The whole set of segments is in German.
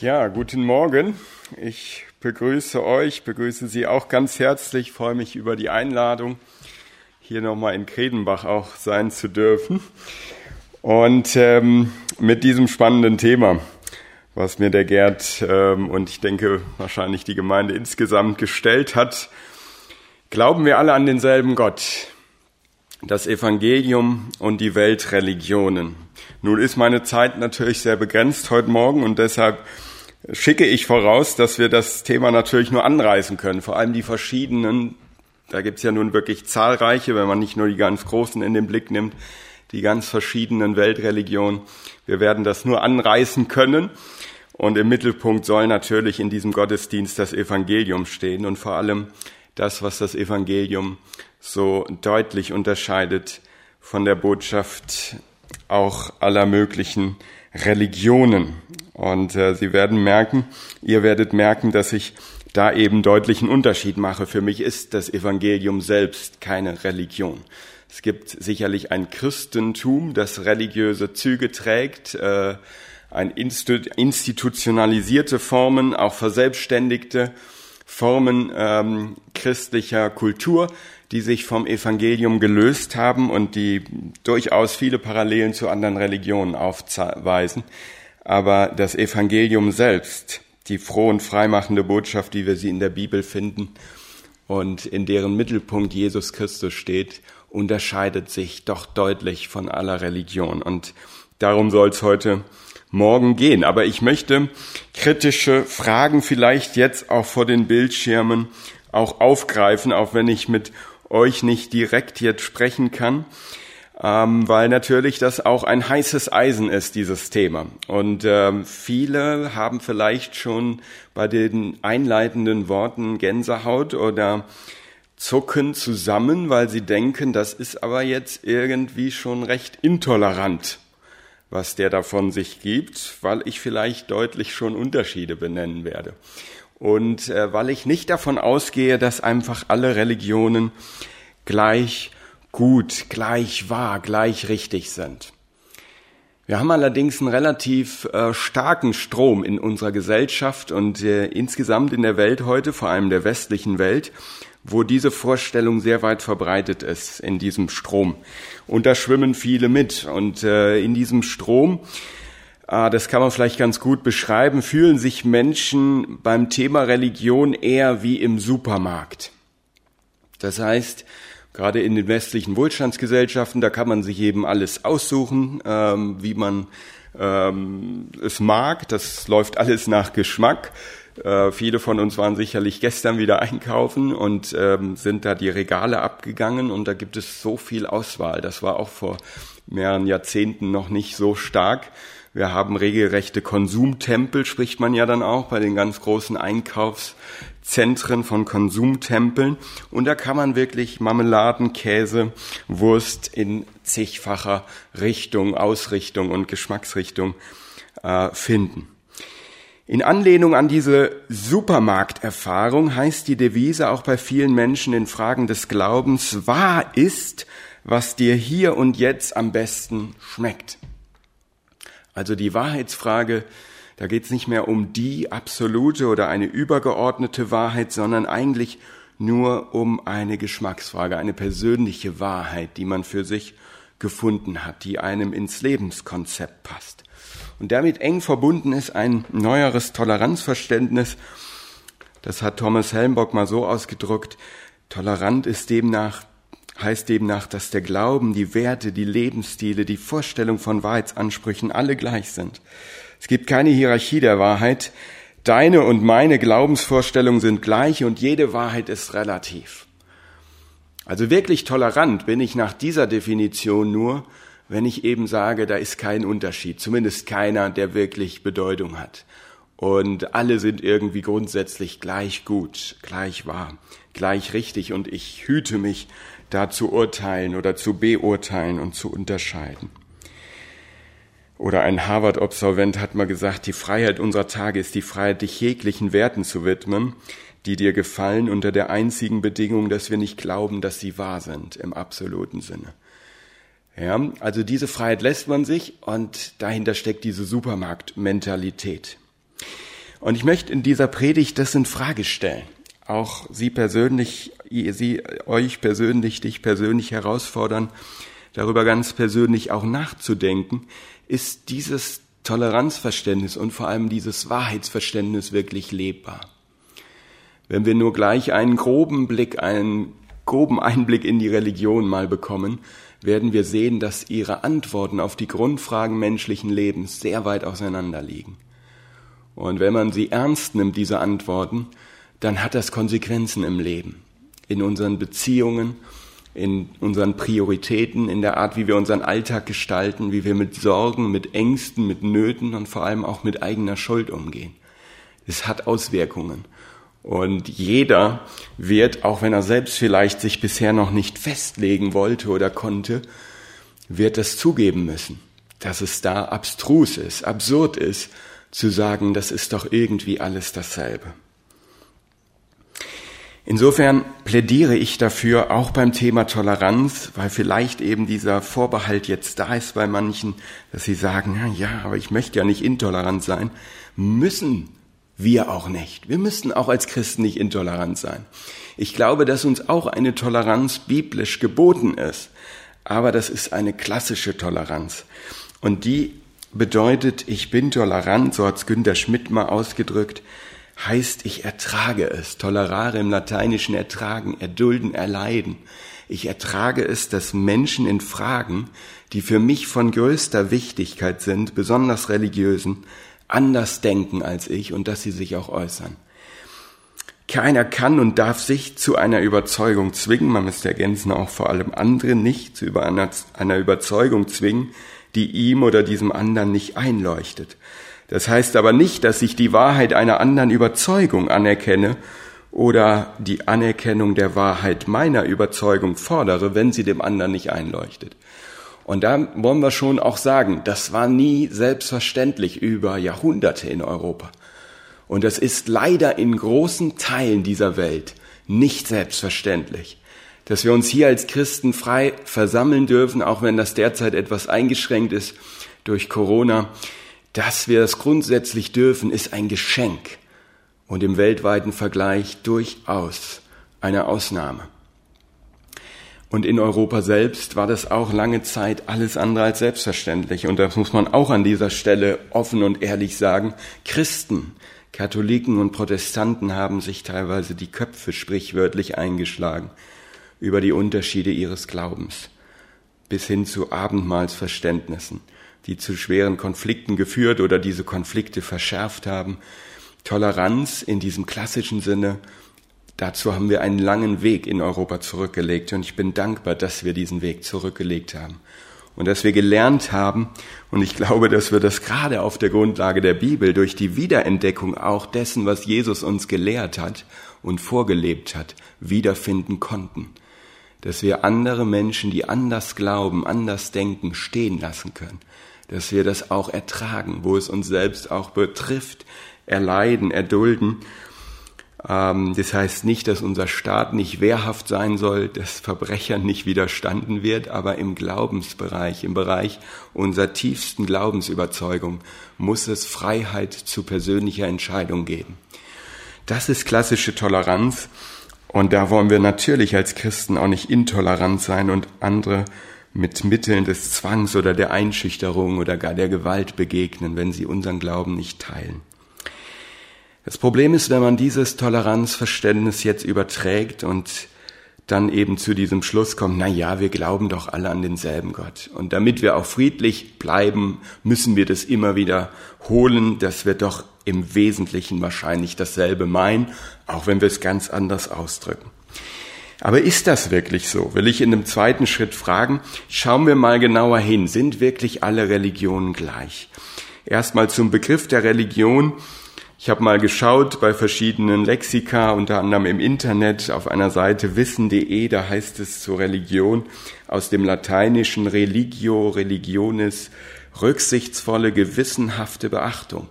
Ja, guten Morgen. Ich begrüße euch, begrüße Sie auch ganz herzlich, freue mich über die Einladung, hier nochmal in Kredenbach auch sein zu dürfen. Und ähm, mit diesem spannenden Thema, was mir der Gerd ähm, und ich denke wahrscheinlich die Gemeinde insgesamt gestellt hat, glauben wir alle an denselben Gott, das Evangelium und die Weltreligionen. Nun ist meine Zeit natürlich sehr begrenzt heute Morgen und deshalb schicke ich voraus, dass wir das Thema natürlich nur anreißen können, vor allem die verschiedenen, da gibt's ja nun wirklich zahlreiche, wenn man nicht nur die ganz großen in den Blick nimmt, die ganz verschiedenen Weltreligionen. Wir werden das nur anreißen können. Und im Mittelpunkt soll natürlich in diesem Gottesdienst das Evangelium stehen und vor allem das, was das Evangelium so deutlich unterscheidet von der Botschaft auch aller möglichen Religionen. Und äh, Sie werden merken, ihr werdet merken, dass ich da eben deutlichen Unterschied mache. Für mich ist das Evangelium selbst keine Religion. Es gibt sicherlich ein Christentum, das religiöse Züge trägt, äh, ein institutionalisierte Formen, auch verselbstständigte Formen ähm, christlicher Kultur, die sich vom Evangelium gelöst haben und die durchaus viele Parallelen zu anderen Religionen aufweisen. Aber das Evangelium selbst, die froh und freimachende Botschaft, wie wir sie in der Bibel finden und in deren Mittelpunkt Jesus Christus steht, unterscheidet sich doch deutlich von aller Religion. Und darum soll es heute Morgen gehen. Aber ich möchte kritische Fragen vielleicht jetzt auch vor den Bildschirmen auch aufgreifen, auch wenn ich mit euch nicht direkt jetzt sprechen kann, ähm, weil natürlich das auch ein heißes Eisen ist, dieses Thema. Und ähm, viele haben vielleicht schon bei den einleitenden Worten Gänsehaut oder zucken zusammen, weil sie denken, das ist aber jetzt irgendwie schon recht intolerant, was der davon sich gibt, weil ich vielleicht deutlich schon Unterschiede benennen werde. Und äh, weil ich nicht davon ausgehe, dass einfach alle Religionen gleich gut, gleich wahr, gleich richtig sind. Wir haben allerdings einen relativ äh, starken Strom in unserer Gesellschaft und äh, insgesamt in der Welt heute, vor allem der westlichen Welt, wo diese Vorstellung sehr weit verbreitet ist in diesem Strom. Und da schwimmen viele mit. Und äh, in diesem Strom Ah, das kann man vielleicht ganz gut beschreiben, fühlen sich Menschen beim Thema Religion eher wie im Supermarkt. Das heißt, gerade in den westlichen Wohlstandsgesellschaften, da kann man sich eben alles aussuchen, ähm, wie man ähm, es mag. Das läuft alles nach Geschmack. Äh, viele von uns waren sicherlich gestern wieder einkaufen und ähm, sind da die Regale abgegangen und da gibt es so viel Auswahl. Das war auch vor mehreren Jahrzehnten noch nicht so stark. Wir haben regelrechte Konsumtempel, spricht man ja dann auch bei den ganz großen Einkaufszentren von Konsumtempeln. Und da kann man wirklich Marmeladen, Käse, Wurst in zigfacher Richtung, Ausrichtung und Geschmacksrichtung äh, finden. In Anlehnung an diese Supermarkterfahrung heißt die Devise auch bei vielen Menschen in Fragen des Glaubens, wahr ist, was dir hier und jetzt am besten schmeckt. Also die Wahrheitsfrage, da geht es nicht mehr um die absolute oder eine übergeordnete Wahrheit, sondern eigentlich nur um eine Geschmacksfrage, eine persönliche Wahrheit, die man für sich gefunden hat, die einem ins Lebenskonzept passt. Und damit eng verbunden ist ein neueres Toleranzverständnis. Das hat Thomas Helmbock mal so ausgedrückt. Tolerant ist demnach heißt demnach, dass der Glauben, die Werte, die Lebensstile, die Vorstellung von Wahrheitsansprüchen alle gleich sind. Es gibt keine Hierarchie der Wahrheit. Deine und meine Glaubensvorstellungen sind gleich und jede Wahrheit ist relativ. Also wirklich tolerant bin ich nach dieser Definition nur, wenn ich eben sage, da ist kein Unterschied, zumindest keiner, der wirklich Bedeutung hat. Und alle sind irgendwie grundsätzlich gleich gut, gleich wahr, gleich richtig und ich hüte mich da zu urteilen oder zu beurteilen und zu unterscheiden. Oder ein Harvard-Absolvent hat mal gesagt, die Freiheit unserer Tage ist die Freiheit, dich jeglichen Werten zu widmen, die dir gefallen, unter der einzigen Bedingung, dass wir nicht glauben, dass sie wahr sind, im absoluten Sinne. Ja, also diese Freiheit lässt man sich und dahinter steckt diese Supermarktmentalität. Und ich möchte in dieser Predigt das in Frage stellen. Auch Sie persönlich, Sie, euch persönlich, dich persönlich herausfordern, darüber ganz persönlich auch nachzudenken. Ist dieses Toleranzverständnis und vor allem dieses Wahrheitsverständnis wirklich lebbar? Wenn wir nur gleich einen groben Blick, einen groben Einblick in die Religion mal bekommen, werden wir sehen, dass ihre Antworten auf die Grundfragen menschlichen Lebens sehr weit auseinander liegen. Und wenn man sie ernst nimmt, diese Antworten, dann hat das Konsequenzen im Leben, in unseren Beziehungen, in unseren Prioritäten, in der Art, wie wir unseren Alltag gestalten, wie wir mit Sorgen, mit Ängsten, mit Nöten und vor allem auch mit eigener Schuld umgehen. Es hat Auswirkungen. Und jeder wird, auch wenn er selbst vielleicht sich bisher noch nicht festlegen wollte oder konnte, wird das zugeben müssen, dass es da abstrus ist, absurd ist, zu sagen, das ist doch irgendwie alles dasselbe. Insofern plädiere ich dafür, auch beim Thema Toleranz, weil vielleicht eben dieser Vorbehalt jetzt da ist bei manchen, dass sie sagen, ja, aber ich möchte ja nicht intolerant sein, müssen wir auch nicht. Wir müssen auch als Christen nicht intolerant sein. Ich glaube, dass uns auch eine Toleranz biblisch geboten ist. Aber das ist eine klassische Toleranz. Und die bedeutet, ich bin tolerant, so hat's Günter Schmidt mal ausgedrückt, heißt, ich ertrage es. Tolerare im Lateinischen ertragen, erdulden, erleiden. Ich ertrage es, dass Menschen in Fragen, die für mich von größter Wichtigkeit sind, besonders religiösen, anders denken als ich und dass sie sich auch äußern. Keiner kann und darf sich zu einer Überzeugung zwingen, man müsste ergänzen auch vor allem andere nicht zu einer, Überzeugung zwingen, die ihm oder diesem anderen nicht einleuchtet. Das heißt aber nicht, dass ich die Wahrheit einer anderen Überzeugung anerkenne oder die Anerkennung der Wahrheit meiner Überzeugung fordere, wenn sie dem anderen nicht einleuchtet. Und da wollen wir schon auch sagen, das war nie selbstverständlich über Jahrhunderte in Europa. Und das ist leider in großen Teilen dieser Welt nicht selbstverständlich. Dass wir uns hier als Christen frei versammeln dürfen, auch wenn das derzeit etwas eingeschränkt ist durch Corona, dass wir das grundsätzlich dürfen, ist ein Geschenk und im weltweiten Vergleich durchaus eine Ausnahme. Und in Europa selbst war das auch lange Zeit alles andere als selbstverständlich. Und das muss man auch an dieser Stelle offen und ehrlich sagen. Christen, Katholiken und Protestanten haben sich teilweise die Köpfe sprichwörtlich eingeschlagen über die Unterschiede ihres Glaubens bis hin zu Abendmahlsverständnissen, die zu schweren Konflikten geführt oder diese Konflikte verschärft haben. Toleranz in diesem klassischen Sinne Dazu haben wir einen langen Weg in Europa zurückgelegt und ich bin dankbar, dass wir diesen Weg zurückgelegt haben und dass wir gelernt haben und ich glaube, dass wir das gerade auf der Grundlage der Bibel durch die Wiederentdeckung auch dessen, was Jesus uns gelehrt hat und vorgelebt hat, wiederfinden konnten. Dass wir andere Menschen, die anders glauben, anders denken, stehen lassen können. Dass wir das auch ertragen, wo es uns selbst auch betrifft, erleiden, erdulden. Ähm, das heißt nicht, dass unser Staat nicht wehrhaft sein soll, dass Verbrechern nicht widerstanden wird, aber im Glaubensbereich, im Bereich unserer tiefsten Glaubensüberzeugung muss es Freiheit zu persönlicher Entscheidung geben. Das ist klassische Toleranz. Und da wollen wir natürlich als Christen auch nicht intolerant sein und andere mit Mitteln des Zwangs oder der Einschüchterung oder gar der Gewalt begegnen, wenn sie unseren Glauben nicht teilen. Das Problem ist, wenn man dieses Toleranzverständnis jetzt überträgt und dann eben zu diesem Schluss kommt, na ja, wir glauben doch alle an denselben Gott. Und damit wir auch friedlich bleiben, müssen wir das immer wieder holen, dass wir doch im Wesentlichen wahrscheinlich dasselbe meinen, auch wenn wir es ganz anders ausdrücken. Aber ist das wirklich so? Will ich in einem zweiten Schritt fragen, schauen wir mal genauer hin, sind wirklich alle Religionen gleich? Erstmal zum Begriff der Religion. Ich habe mal geschaut bei verschiedenen Lexika, unter anderem im Internet auf einer Seite wissen.de, da heißt es zur Religion aus dem lateinischen religio, religionis, rücksichtsvolle, gewissenhafte Beachtung.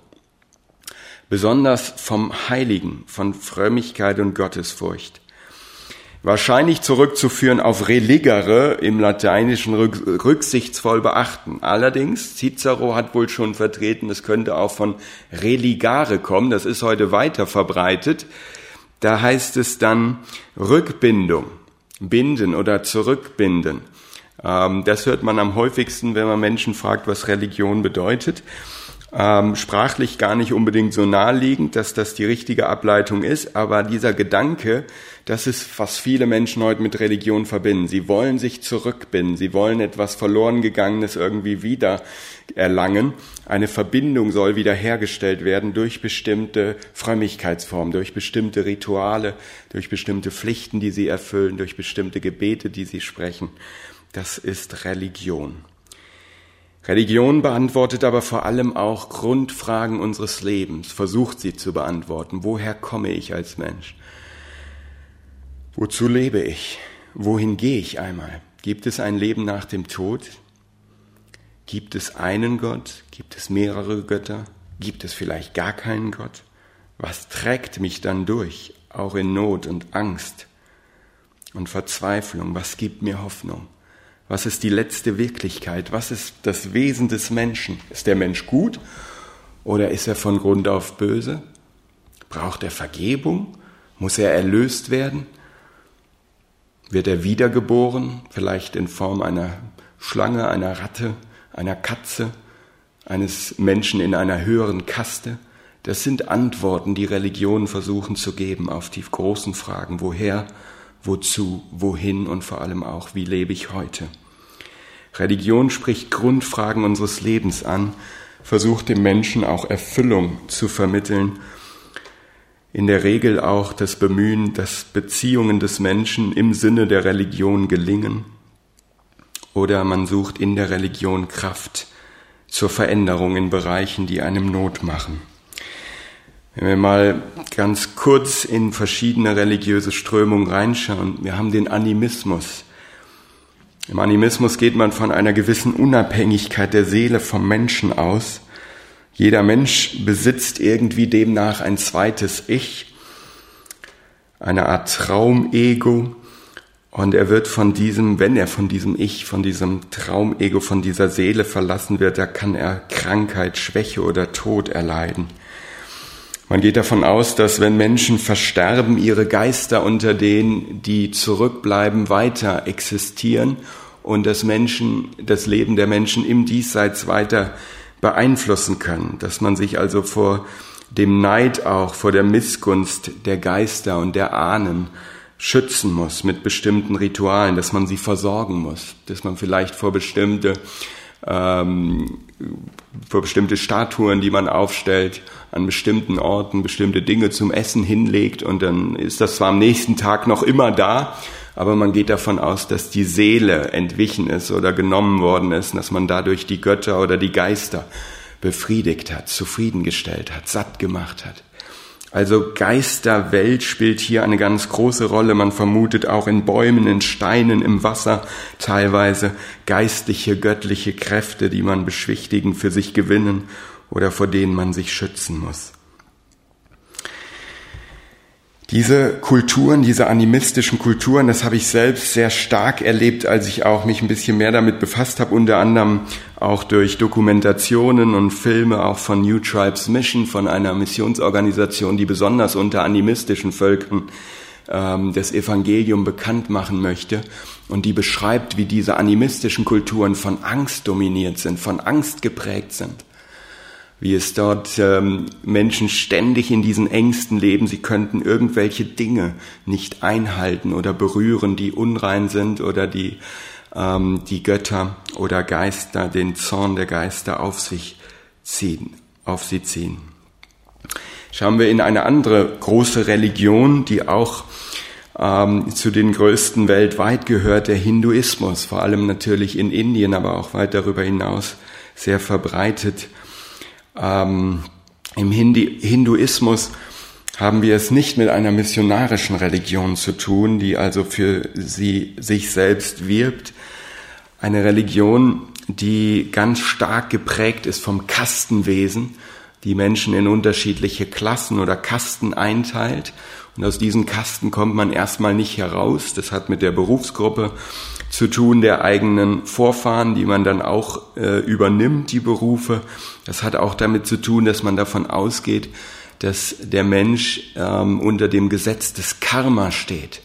Besonders vom Heiligen, von Frömmigkeit und Gottesfurcht. Wahrscheinlich zurückzuführen auf religere im Lateinischen rücksichtsvoll beachten. Allerdings, Cicero hat wohl schon vertreten, es könnte auch von religare kommen, das ist heute weiter verbreitet. Da heißt es dann Rückbindung, binden oder zurückbinden. Ähm, das hört man am häufigsten, wenn man Menschen fragt, was Religion bedeutet ähm, sprachlich gar nicht unbedingt so naheliegend, dass das die richtige Ableitung ist, aber dieser Gedanke, das ist, was viele Menschen heute mit Religion verbinden. Sie wollen sich zurückbinden, sie wollen etwas verloren gegangenes irgendwie wieder erlangen. Eine Verbindung soll wiederhergestellt werden durch bestimmte Frömmigkeitsformen, durch bestimmte Rituale, durch bestimmte Pflichten, die sie erfüllen, durch bestimmte Gebete, die sie sprechen. Das ist Religion. Religion beantwortet aber vor allem auch Grundfragen unseres Lebens, versucht sie zu beantworten. Woher komme ich als Mensch? Wozu lebe ich? Wohin gehe ich einmal? Gibt es ein Leben nach dem Tod? Gibt es einen Gott? Gibt es mehrere Götter? Gibt es vielleicht gar keinen Gott? Was trägt mich dann durch, auch in Not und Angst und Verzweiflung? Was gibt mir Hoffnung? Was ist die letzte Wirklichkeit? Was ist das Wesen des Menschen? Ist der Mensch gut oder ist er von Grund auf böse? Braucht er Vergebung? Muss er erlöst werden? Wird er wiedergeboren, vielleicht in Form einer Schlange, einer Ratte, einer Katze, eines Menschen in einer höheren Kaste? Das sind Antworten, die Religionen versuchen zu geben auf die großen Fragen, woher, wozu, wohin und vor allem auch, wie lebe ich heute. Religion spricht Grundfragen unseres Lebens an, versucht dem Menschen auch Erfüllung zu vermitteln, in der Regel auch das Bemühen, dass Beziehungen des Menschen im Sinne der Religion gelingen, oder man sucht in der Religion Kraft zur Veränderung in Bereichen, die einem Not machen. Wenn wir mal ganz kurz in verschiedene religiöse Strömungen reinschauen, wir haben den Animismus. Im Animismus geht man von einer gewissen Unabhängigkeit der Seele vom Menschen aus. Jeder Mensch besitzt irgendwie demnach ein zweites Ich, eine Art Traumego, und er wird von diesem, wenn er von diesem Ich, von diesem Traumego, von dieser Seele verlassen wird, da kann er Krankheit, Schwäche oder Tod erleiden. Man geht davon aus, dass wenn Menschen versterben, ihre Geister unter denen, die zurückbleiben, weiter existieren und das Menschen, das Leben der Menschen im Diesseits weiter beeinflussen können, dass man sich also vor dem Neid auch, vor der Missgunst der Geister und der Ahnen schützen muss mit bestimmten Ritualen, dass man sie versorgen muss, dass man vielleicht vor bestimmte ähm, vor bestimmte Statuen, die man aufstellt, an bestimmten Orten bestimmte Dinge zum Essen hinlegt und dann ist das zwar am nächsten Tag noch immer da, aber man geht davon aus, dass die Seele entwichen ist oder genommen worden ist, dass man dadurch die Götter oder die Geister befriedigt hat, zufriedengestellt hat, satt gemacht hat. Also Geisterwelt spielt hier eine ganz große Rolle. Man vermutet auch in Bäumen, in Steinen, im Wasser teilweise geistliche, göttliche Kräfte, die man beschwichtigen, für sich gewinnen oder vor denen man sich schützen muss. Diese Kulturen, diese animistischen Kulturen, das habe ich selbst sehr stark erlebt, als ich auch mich ein bisschen mehr damit befasst habe, unter anderem auch durch Dokumentationen und Filme auch von New Tribes Mission, von einer Missionsorganisation, die besonders unter animistischen Völkern ähm, das Evangelium bekannt machen möchte. Und die beschreibt, wie diese animistischen Kulturen von Angst dominiert sind, von Angst geprägt sind wie es dort ähm, Menschen ständig in diesen Ängsten leben, sie könnten irgendwelche Dinge nicht einhalten oder berühren, die unrein sind oder die ähm, die Götter oder Geister, den Zorn der Geister auf sich ziehen, auf sie ziehen. Schauen wir in eine andere große Religion, die auch ähm, zu den größten weltweit gehört, der Hinduismus, vor allem natürlich in Indien, aber auch weit darüber hinaus sehr verbreitet ähm, Im Hindi Hinduismus haben wir es nicht mit einer missionarischen Religion zu tun, die also für sie sich selbst wirbt. Eine Religion, die ganz stark geprägt ist vom Kastenwesen, die Menschen in unterschiedliche Klassen oder Kasten einteilt. Und aus diesen Kasten kommt man erstmal nicht heraus. Das hat mit der Berufsgruppe zu tun, der eigenen Vorfahren, die man dann auch äh, übernimmt, die Berufe. Das hat auch damit zu tun, dass man davon ausgeht, dass der Mensch ähm, unter dem Gesetz des Karma steht.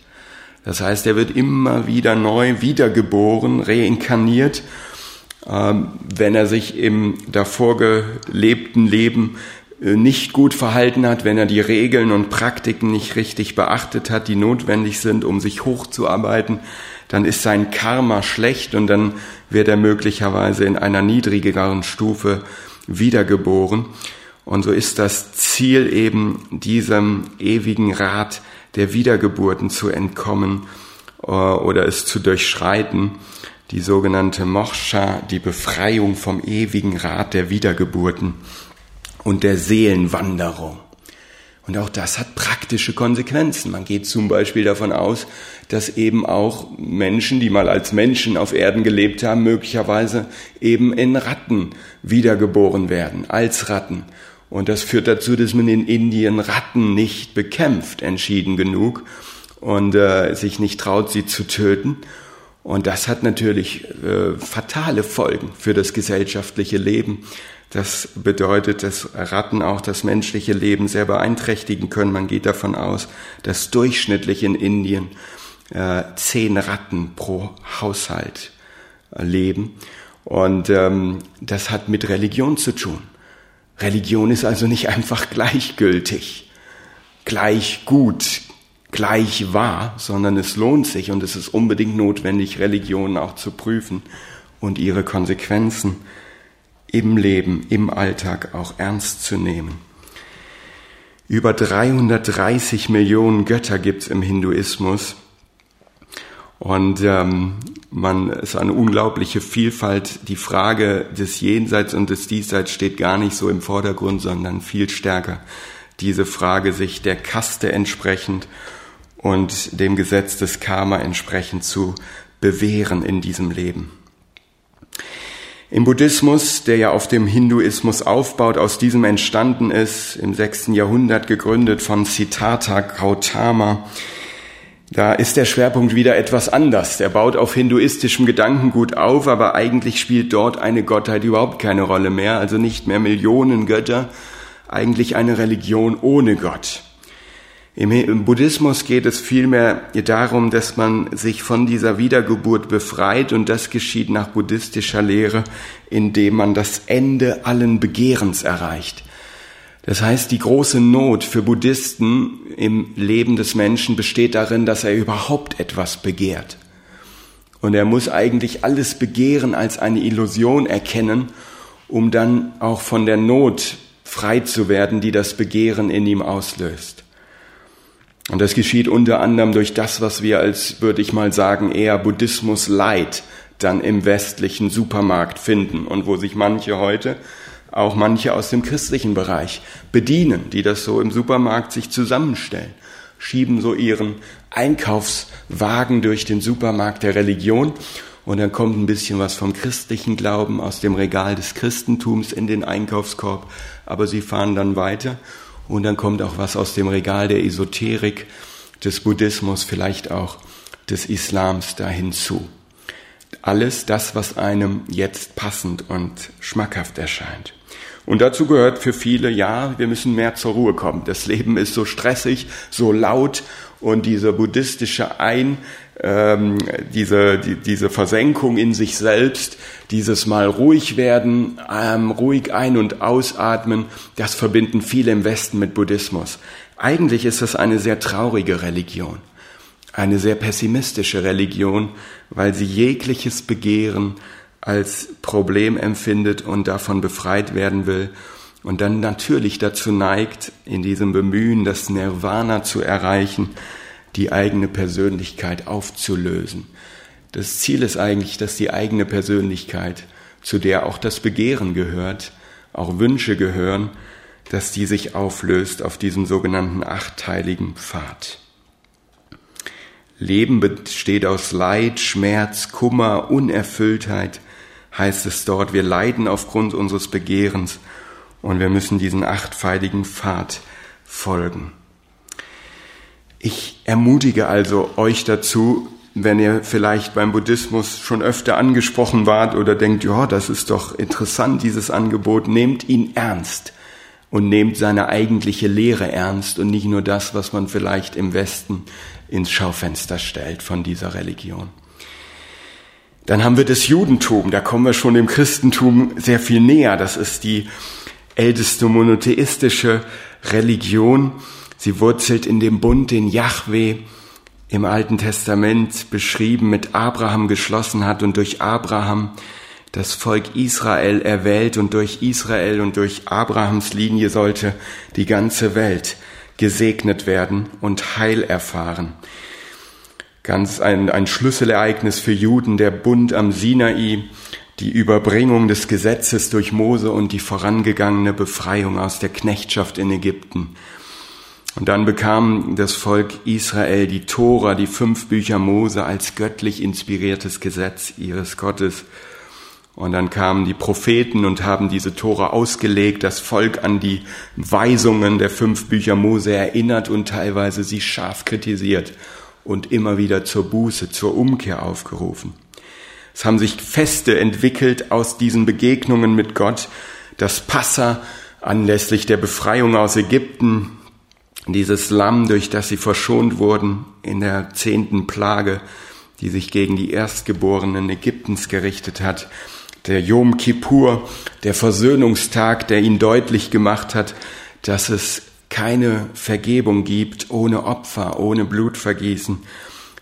Das heißt, er wird immer wieder neu wiedergeboren, reinkarniert, ähm, wenn er sich im davor gelebten Leben nicht gut verhalten hat, wenn er die Regeln und Praktiken nicht richtig beachtet hat, die notwendig sind, um sich hochzuarbeiten, dann ist sein Karma schlecht und dann wird er möglicherweise in einer niedrigeren Stufe wiedergeboren. Und so ist das Ziel eben diesem ewigen Rat der Wiedergeburten zu entkommen äh, oder es zu durchschreiten, die sogenannte Moksha, die Befreiung vom ewigen Rat der Wiedergeburten und der Seelenwanderung. Und auch das hat praktische Konsequenzen. Man geht zum Beispiel davon aus, dass eben auch Menschen, die mal als Menschen auf Erden gelebt haben, möglicherweise eben in Ratten wiedergeboren werden, als Ratten. Und das führt dazu, dass man in Indien Ratten nicht bekämpft, entschieden genug, und äh, sich nicht traut, sie zu töten. Und das hat natürlich äh, fatale Folgen für das gesellschaftliche Leben. Das bedeutet, dass Ratten auch das menschliche Leben sehr beeinträchtigen können. Man geht davon aus, dass durchschnittlich in Indien äh, zehn Ratten pro Haushalt äh, leben. Und ähm, das hat mit Religion zu tun. Religion ist also nicht einfach gleichgültig, gleich gut, gleich wahr, sondern es lohnt sich und es ist unbedingt notwendig, Religionen auch zu prüfen und ihre Konsequenzen im Leben, im Alltag auch ernst zu nehmen. Über 330 Millionen Götter gibt's im Hinduismus und ähm, man ist eine unglaubliche Vielfalt. Die Frage des Jenseits und des Diesseits steht gar nicht so im Vordergrund, sondern viel stärker diese Frage sich der Kaste entsprechend und dem Gesetz des Karma entsprechend zu bewähren in diesem Leben. Im Buddhismus, der ja auf dem Hinduismus aufbaut, aus diesem entstanden ist, im sechsten Jahrhundert gegründet von Siddhartha Gautama, da ist der Schwerpunkt wieder etwas anders. Der baut auf hinduistischem Gedankengut auf, aber eigentlich spielt dort eine Gottheit überhaupt keine Rolle mehr, also nicht mehr Millionen Götter, eigentlich eine Religion ohne Gott. Im Buddhismus geht es vielmehr darum, dass man sich von dieser Wiedergeburt befreit und das geschieht nach buddhistischer Lehre, indem man das Ende allen Begehrens erreicht. Das heißt, die große Not für Buddhisten im Leben des Menschen besteht darin, dass er überhaupt etwas begehrt. Und er muss eigentlich alles Begehren als eine Illusion erkennen, um dann auch von der Not frei zu werden, die das Begehren in ihm auslöst. Und das geschieht unter anderem durch das, was wir als, würde ich mal sagen, eher Buddhismus Light dann im westlichen Supermarkt finden und wo sich manche heute, auch manche aus dem christlichen Bereich, bedienen, die das so im Supermarkt sich zusammenstellen, schieben so ihren Einkaufswagen durch den Supermarkt der Religion und dann kommt ein bisschen was vom christlichen Glauben aus dem Regal des Christentums in den Einkaufskorb, aber sie fahren dann weiter und dann kommt auch was aus dem Regal der Esoterik, des Buddhismus, vielleicht auch des Islams da hinzu. Alles das, was einem jetzt passend und schmackhaft erscheint. Und dazu gehört für viele, ja, wir müssen mehr zur Ruhe kommen. Das Leben ist so stressig, so laut und diese buddhistische Ein, ähm, diese, die, diese Versenkung in sich selbst, dieses Mal ruhig werden, ähm, ruhig ein- und ausatmen, das verbinden viele im Westen mit Buddhismus. Eigentlich ist das eine sehr traurige Religion, eine sehr pessimistische Religion, weil sie jegliches Begehren als Problem empfindet und davon befreit werden will und dann natürlich dazu neigt, in diesem Bemühen, das Nirvana zu erreichen, die eigene Persönlichkeit aufzulösen. Das Ziel ist eigentlich, dass die eigene Persönlichkeit, zu der auch das Begehren gehört, auch Wünsche gehören, dass die sich auflöst auf diesem sogenannten achteiligen Pfad. Leben besteht aus Leid, Schmerz, Kummer, Unerfülltheit, heißt es dort. Wir leiden aufgrund unseres Begehrens und wir müssen diesen achtpfeiligen Pfad folgen. Ich ermutige also euch dazu, wenn ihr vielleicht beim Buddhismus schon öfter angesprochen wart oder denkt, ja, das ist doch interessant, dieses Angebot, nehmt ihn ernst und nehmt seine eigentliche Lehre ernst und nicht nur das, was man vielleicht im Westen ins Schaufenster stellt von dieser Religion. Dann haben wir das Judentum, da kommen wir schon dem Christentum sehr viel näher. Das ist die älteste monotheistische Religion. Sie wurzelt in dem Bund, den Yahweh im Alten Testament beschrieben mit Abraham geschlossen hat und durch Abraham das Volk Israel erwählt und durch Israel und durch Abrahams Linie sollte die ganze Welt gesegnet werden und Heil erfahren. Ganz ein, ein Schlüsselereignis für Juden, der Bund am Sinai, die Überbringung des Gesetzes durch Mose und die vorangegangene Befreiung aus der Knechtschaft in Ägypten. Und dann bekam das Volk Israel die Tora, die fünf Bücher Mose als göttlich inspiriertes Gesetz ihres Gottes. Und dann kamen die Propheten und haben diese Tora ausgelegt, das Volk an die Weisungen der fünf Bücher Mose erinnert und teilweise sie scharf kritisiert und immer wieder zur Buße, zur Umkehr aufgerufen. Es haben sich Feste entwickelt aus diesen Begegnungen mit Gott. Das Passa anlässlich der Befreiung aus Ägypten, dieses Lamm, durch das sie verschont wurden in der zehnten Plage, die sich gegen die Erstgeborenen Ägyptens gerichtet hat, der Yom Kippur, der Versöhnungstag, der ihnen deutlich gemacht hat, dass es keine Vergebung gibt ohne Opfer, ohne Blutvergießen,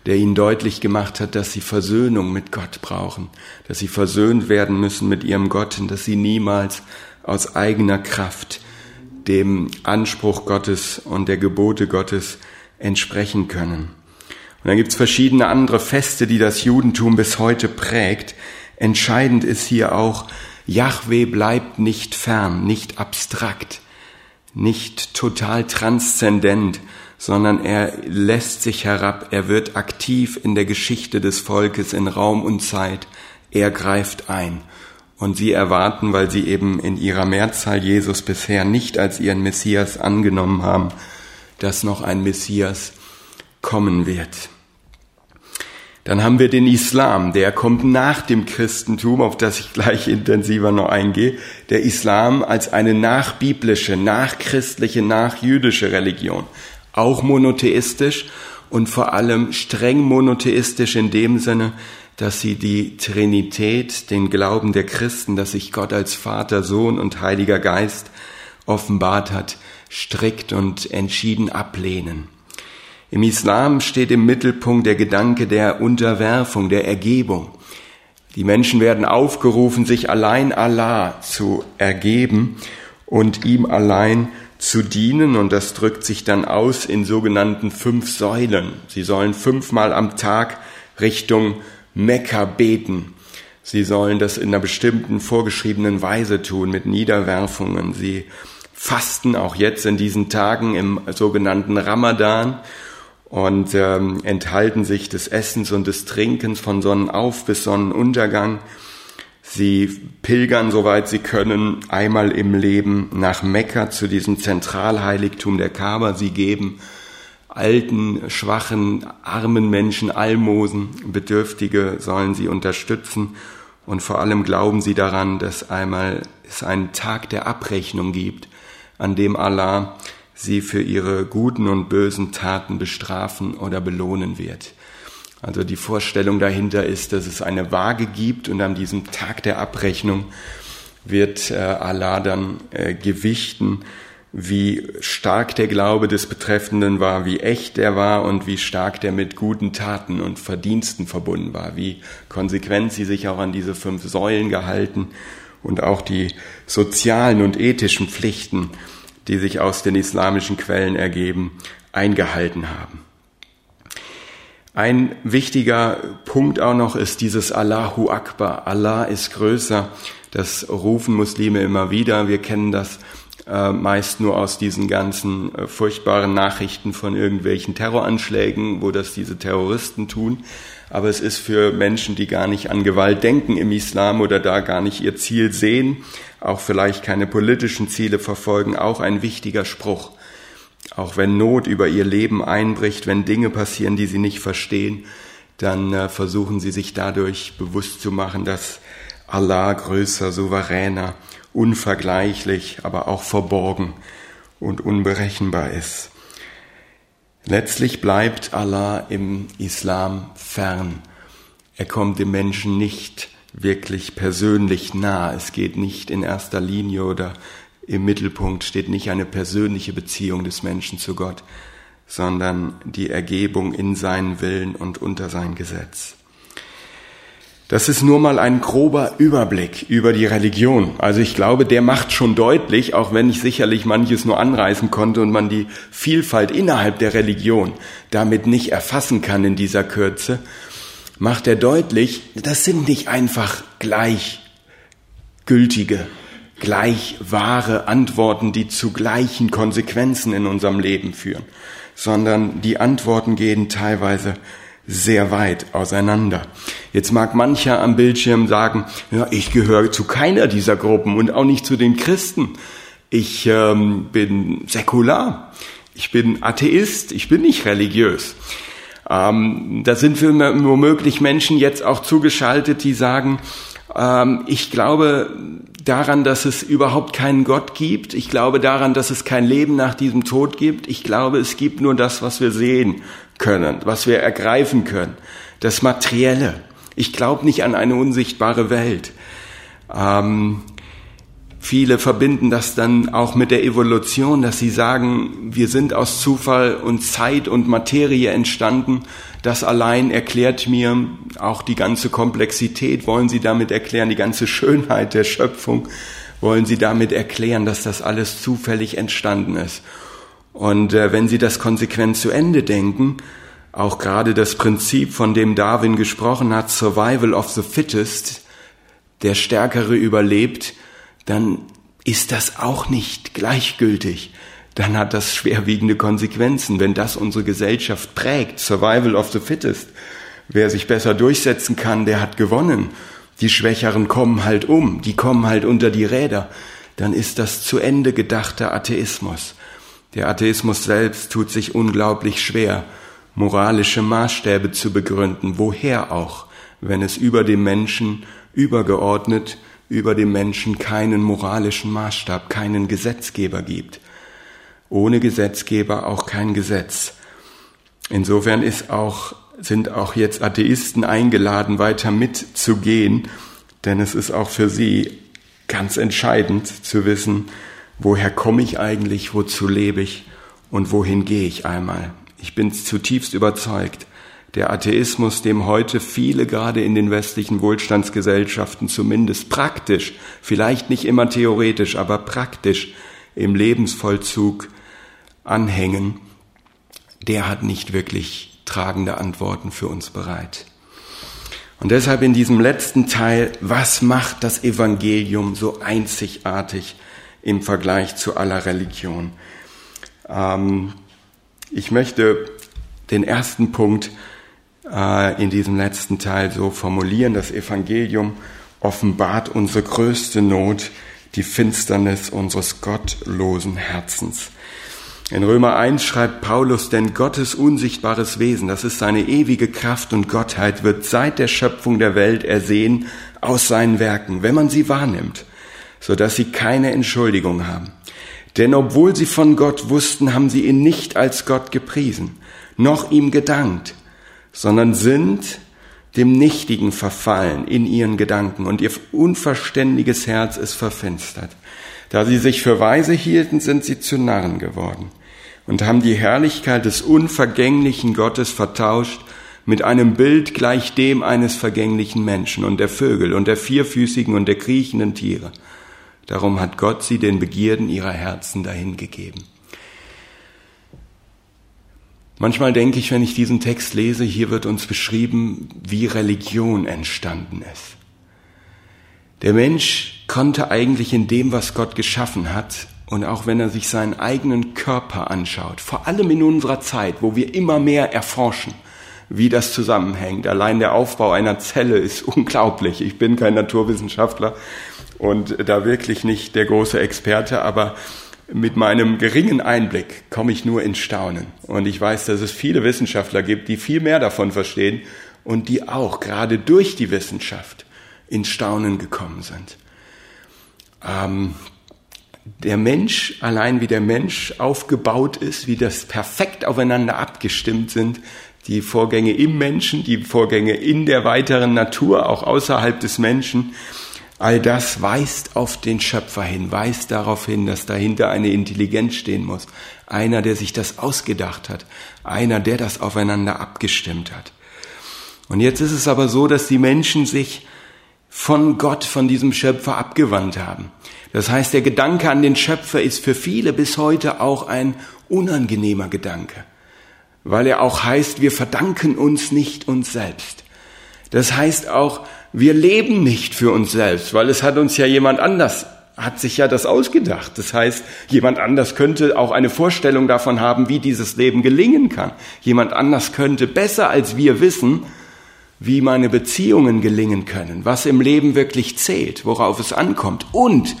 der ihnen deutlich gemacht hat, dass sie Versöhnung mit Gott brauchen, dass sie versöhnt werden müssen mit ihrem Gott und dass sie niemals aus eigener Kraft dem Anspruch Gottes und der Gebote Gottes entsprechen können. Und dann gibt es verschiedene andere Feste, die das Judentum bis heute prägt. Entscheidend ist hier auch, Yahweh bleibt nicht fern, nicht abstrakt, nicht total transzendent, sondern er lässt sich herab, er wird aktiv in der Geschichte des Volkes in Raum und Zeit, er greift ein. Und sie erwarten, weil sie eben in ihrer Mehrzahl Jesus bisher nicht als ihren Messias angenommen haben, dass noch ein Messias kommen wird. Dann haben wir den Islam, der kommt nach dem Christentum, auf das ich gleich intensiver noch eingehe. Der Islam als eine nachbiblische, nachchristliche, nachjüdische Religion. Auch monotheistisch und vor allem streng monotheistisch in dem Sinne, dass sie die Trinität, den Glauben der Christen, dass sich Gott als Vater, Sohn und Heiliger Geist offenbart hat, strikt und entschieden ablehnen. Im Islam steht im Mittelpunkt der Gedanke der Unterwerfung, der Ergebung. Die Menschen werden aufgerufen, sich allein Allah zu ergeben und ihm allein zu dienen und das drückt sich dann aus in sogenannten fünf Säulen. Sie sollen fünfmal am Tag Richtung Mekka beten. Sie sollen das in einer bestimmten vorgeschriebenen Weise tun, mit Niederwerfungen. Sie fasten auch jetzt in diesen Tagen im sogenannten Ramadan und ähm, enthalten sich des Essens und des Trinkens von Sonnenauf bis Sonnenuntergang. Sie pilgern, soweit sie können, einmal im Leben nach Mekka zu diesem Zentralheiligtum der Kaaba. Sie geben alten, schwachen, armen Menschen Almosen, Bedürftige sollen sie unterstützen und vor allem glauben sie daran, dass einmal es einen Tag der Abrechnung gibt, an dem Allah sie für ihre guten und bösen Taten bestrafen oder belohnen wird. Also die Vorstellung dahinter ist, dass es eine Waage gibt und an diesem Tag der Abrechnung wird äh, Allah dann äh, gewichten, wie stark der Glaube des Betreffenden war, wie echt er war und wie stark der mit guten Taten und Verdiensten verbunden war, wie konsequent sie sich auch an diese fünf Säulen gehalten und auch die sozialen und ethischen Pflichten, die sich aus den islamischen Quellen ergeben, eingehalten haben. Ein wichtiger Punkt auch noch ist dieses Allahu Akbar. Allah ist größer. Das rufen Muslime immer wieder. Wir kennen das äh, meist nur aus diesen ganzen äh, furchtbaren Nachrichten von irgendwelchen Terroranschlägen, wo das diese Terroristen tun. Aber es ist für Menschen, die gar nicht an Gewalt denken im Islam oder da gar nicht ihr Ziel sehen, auch vielleicht keine politischen Ziele verfolgen, auch ein wichtiger Spruch. Auch wenn Not über ihr Leben einbricht, wenn Dinge passieren, die sie nicht verstehen, dann äh, versuchen sie sich dadurch bewusst zu machen, dass Allah größer, souveräner, unvergleichlich, aber auch verborgen und unberechenbar ist. Letztlich bleibt Allah im Islam fern. Er kommt dem Menschen nicht wirklich persönlich nah. Es geht nicht in erster Linie oder im Mittelpunkt steht nicht eine persönliche Beziehung des Menschen zu Gott, sondern die Ergebung in seinen Willen und unter sein Gesetz. Das ist nur mal ein grober Überblick über die Religion. Also ich glaube, der macht schon deutlich, auch wenn ich sicherlich manches nur anreißen konnte und man die Vielfalt innerhalb der Religion damit nicht erfassen kann in dieser Kürze, macht er deutlich, das sind nicht einfach gleichgültige, gleich wahre Antworten, die zu gleichen Konsequenzen in unserem Leben führen, sondern die Antworten gehen teilweise sehr weit auseinander. Jetzt mag mancher am Bildschirm sagen, ja, ich gehöre zu keiner dieser Gruppen und auch nicht zu den Christen. Ich ähm, bin säkular, ich bin Atheist, ich bin nicht religiös. Ähm, da sind wir womöglich Menschen jetzt auch zugeschaltet, die sagen, ähm, ich glaube daran, dass es überhaupt keinen Gott gibt. Ich glaube daran, dass es kein Leben nach diesem Tod gibt. Ich glaube, es gibt nur das, was wir sehen können, was wir ergreifen können, das Materielle. Ich glaube nicht an eine unsichtbare Welt. Ähm, viele verbinden das dann auch mit der Evolution, dass sie sagen, wir sind aus Zufall und Zeit und Materie entstanden. Das allein erklärt mir auch die ganze Komplexität. Wollen Sie damit erklären, die ganze Schönheit der Schöpfung? Wollen Sie damit erklären, dass das alles zufällig entstanden ist? Und äh, wenn Sie das konsequent zu Ende denken, auch gerade das Prinzip, von dem Darwin gesprochen hat, Survival of the Fittest, der Stärkere überlebt, dann ist das auch nicht gleichgültig. Dann hat das schwerwiegende Konsequenzen, wenn das unsere Gesellschaft prägt. Survival of the Fittest. Wer sich besser durchsetzen kann, der hat gewonnen. Die Schwächeren kommen halt um, die kommen halt unter die Räder. Dann ist das zu Ende gedachter Atheismus. Der Atheismus selbst tut sich unglaublich schwer, moralische Maßstäbe zu begründen, woher auch, wenn es über dem Menschen übergeordnet, über dem Menschen keinen moralischen Maßstab, keinen Gesetzgeber gibt. Ohne Gesetzgeber auch kein Gesetz. Insofern ist auch, sind auch jetzt Atheisten eingeladen, weiter mitzugehen, denn es ist auch für sie ganz entscheidend zu wissen, woher komme ich eigentlich, wozu lebe ich und wohin gehe ich einmal. Ich bin zutiefst überzeugt, der Atheismus, dem heute viele gerade in den westlichen Wohlstandsgesellschaften zumindest praktisch, vielleicht nicht immer theoretisch, aber praktisch im Lebensvollzug anhängen, der hat nicht wirklich tragende Antworten für uns bereit. Und deshalb in diesem letzten Teil, was macht das Evangelium so einzigartig im Vergleich zu aller Religion. Ähm, ich möchte den ersten Punkt äh, in diesem letzten Teil so formulieren. Das Evangelium offenbart unsere größte Not, die Finsternis unseres gottlosen Herzens. In Römer 1 schreibt Paulus, denn Gottes unsichtbares Wesen, das ist seine ewige Kraft und Gottheit, wird seit der Schöpfung der Welt ersehen aus seinen Werken, wenn man sie wahrnimmt so dass sie keine Entschuldigung haben. Denn obwohl sie von Gott wussten, haben sie ihn nicht als Gott gepriesen, noch ihm gedankt, sondern sind dem Nichtigen verfallen in ihren Gedanken und ihr unverständiges Herz ist verfinstert. Da sie sich für weise hielten, sind sie zu Narren geworden und haben die Herrlichkeit des unvergänglichen Gottes vertauscht mit einem Bild gleich dem eines vergänglichen Menschen und der Vögel und der vierfüßigen und der kriechenden Tiere. Darum hat Gott sie den Begierden ihrer Herzen dahingegeben. Manchmal denke ich, wenn ich diesen Text lese, hier wird uns beschrieben, wie Religion entstanden ist. Der Mensch konnte eigentlich in dem, was Gott geschaffen hat, und auch wenn er sich seinen eigenen Körper anschaut, vor allem in unserer Zeit, wo wir immer mehr erforschen, wie das zusammenhängt. Allein der Aufbau einer Zelle ist unglaublich. Ich bin kein Naturwissenschaftler und da wirklich nicht der große Experte, aber mit meinem geringen Einblick komme ich nur ins Staunen. Und ich weiß, dass es viele Wissenschaftler gibt, die viel mehr davon verstehen und die auch gerade durch die Wissenschaft ins Staunen gekommen sind. Ähm, der Mensch, allein wie der Mensch aufgebaut ist, wie das perfekt aufeinander abgestimmt sind, die Vorgänge im Menschen, die Vorgänge in der weiteren Natur, auch außerhalb des Menschen, all das weist auf den Schöpfer hin, weist darauf hin, dass dahinter eine Intelligenz stehen muss. Einer, der sich das ausgedacht hat, einer, der das aufeinander abgestimmt hat. Und jetzt ist es aber so, dass die Menschen sich von Gott, von diesem Schöpfer abgewandt haben. Das heißt, der Gedanke an den Schöpfer ist für viele bis heute auch ein unangenehmer Gedanke, weil er auch heißt, wir verdanken uns nicht uns selbst. Das heißt auch, wir leben nicht für uns selbst, weil es hat uns ja jemand anders, hat sich ja das ausgedacht. Das heißt, jemand anders könnte auch eine Vorstellung davon haben, wie dieses Leben gelingen kann. Jemand anders könnte besser als wir wissen, wie meine Beziehungen gelingen können, was im Leben wirklich zählt, worauf es ankommt. Und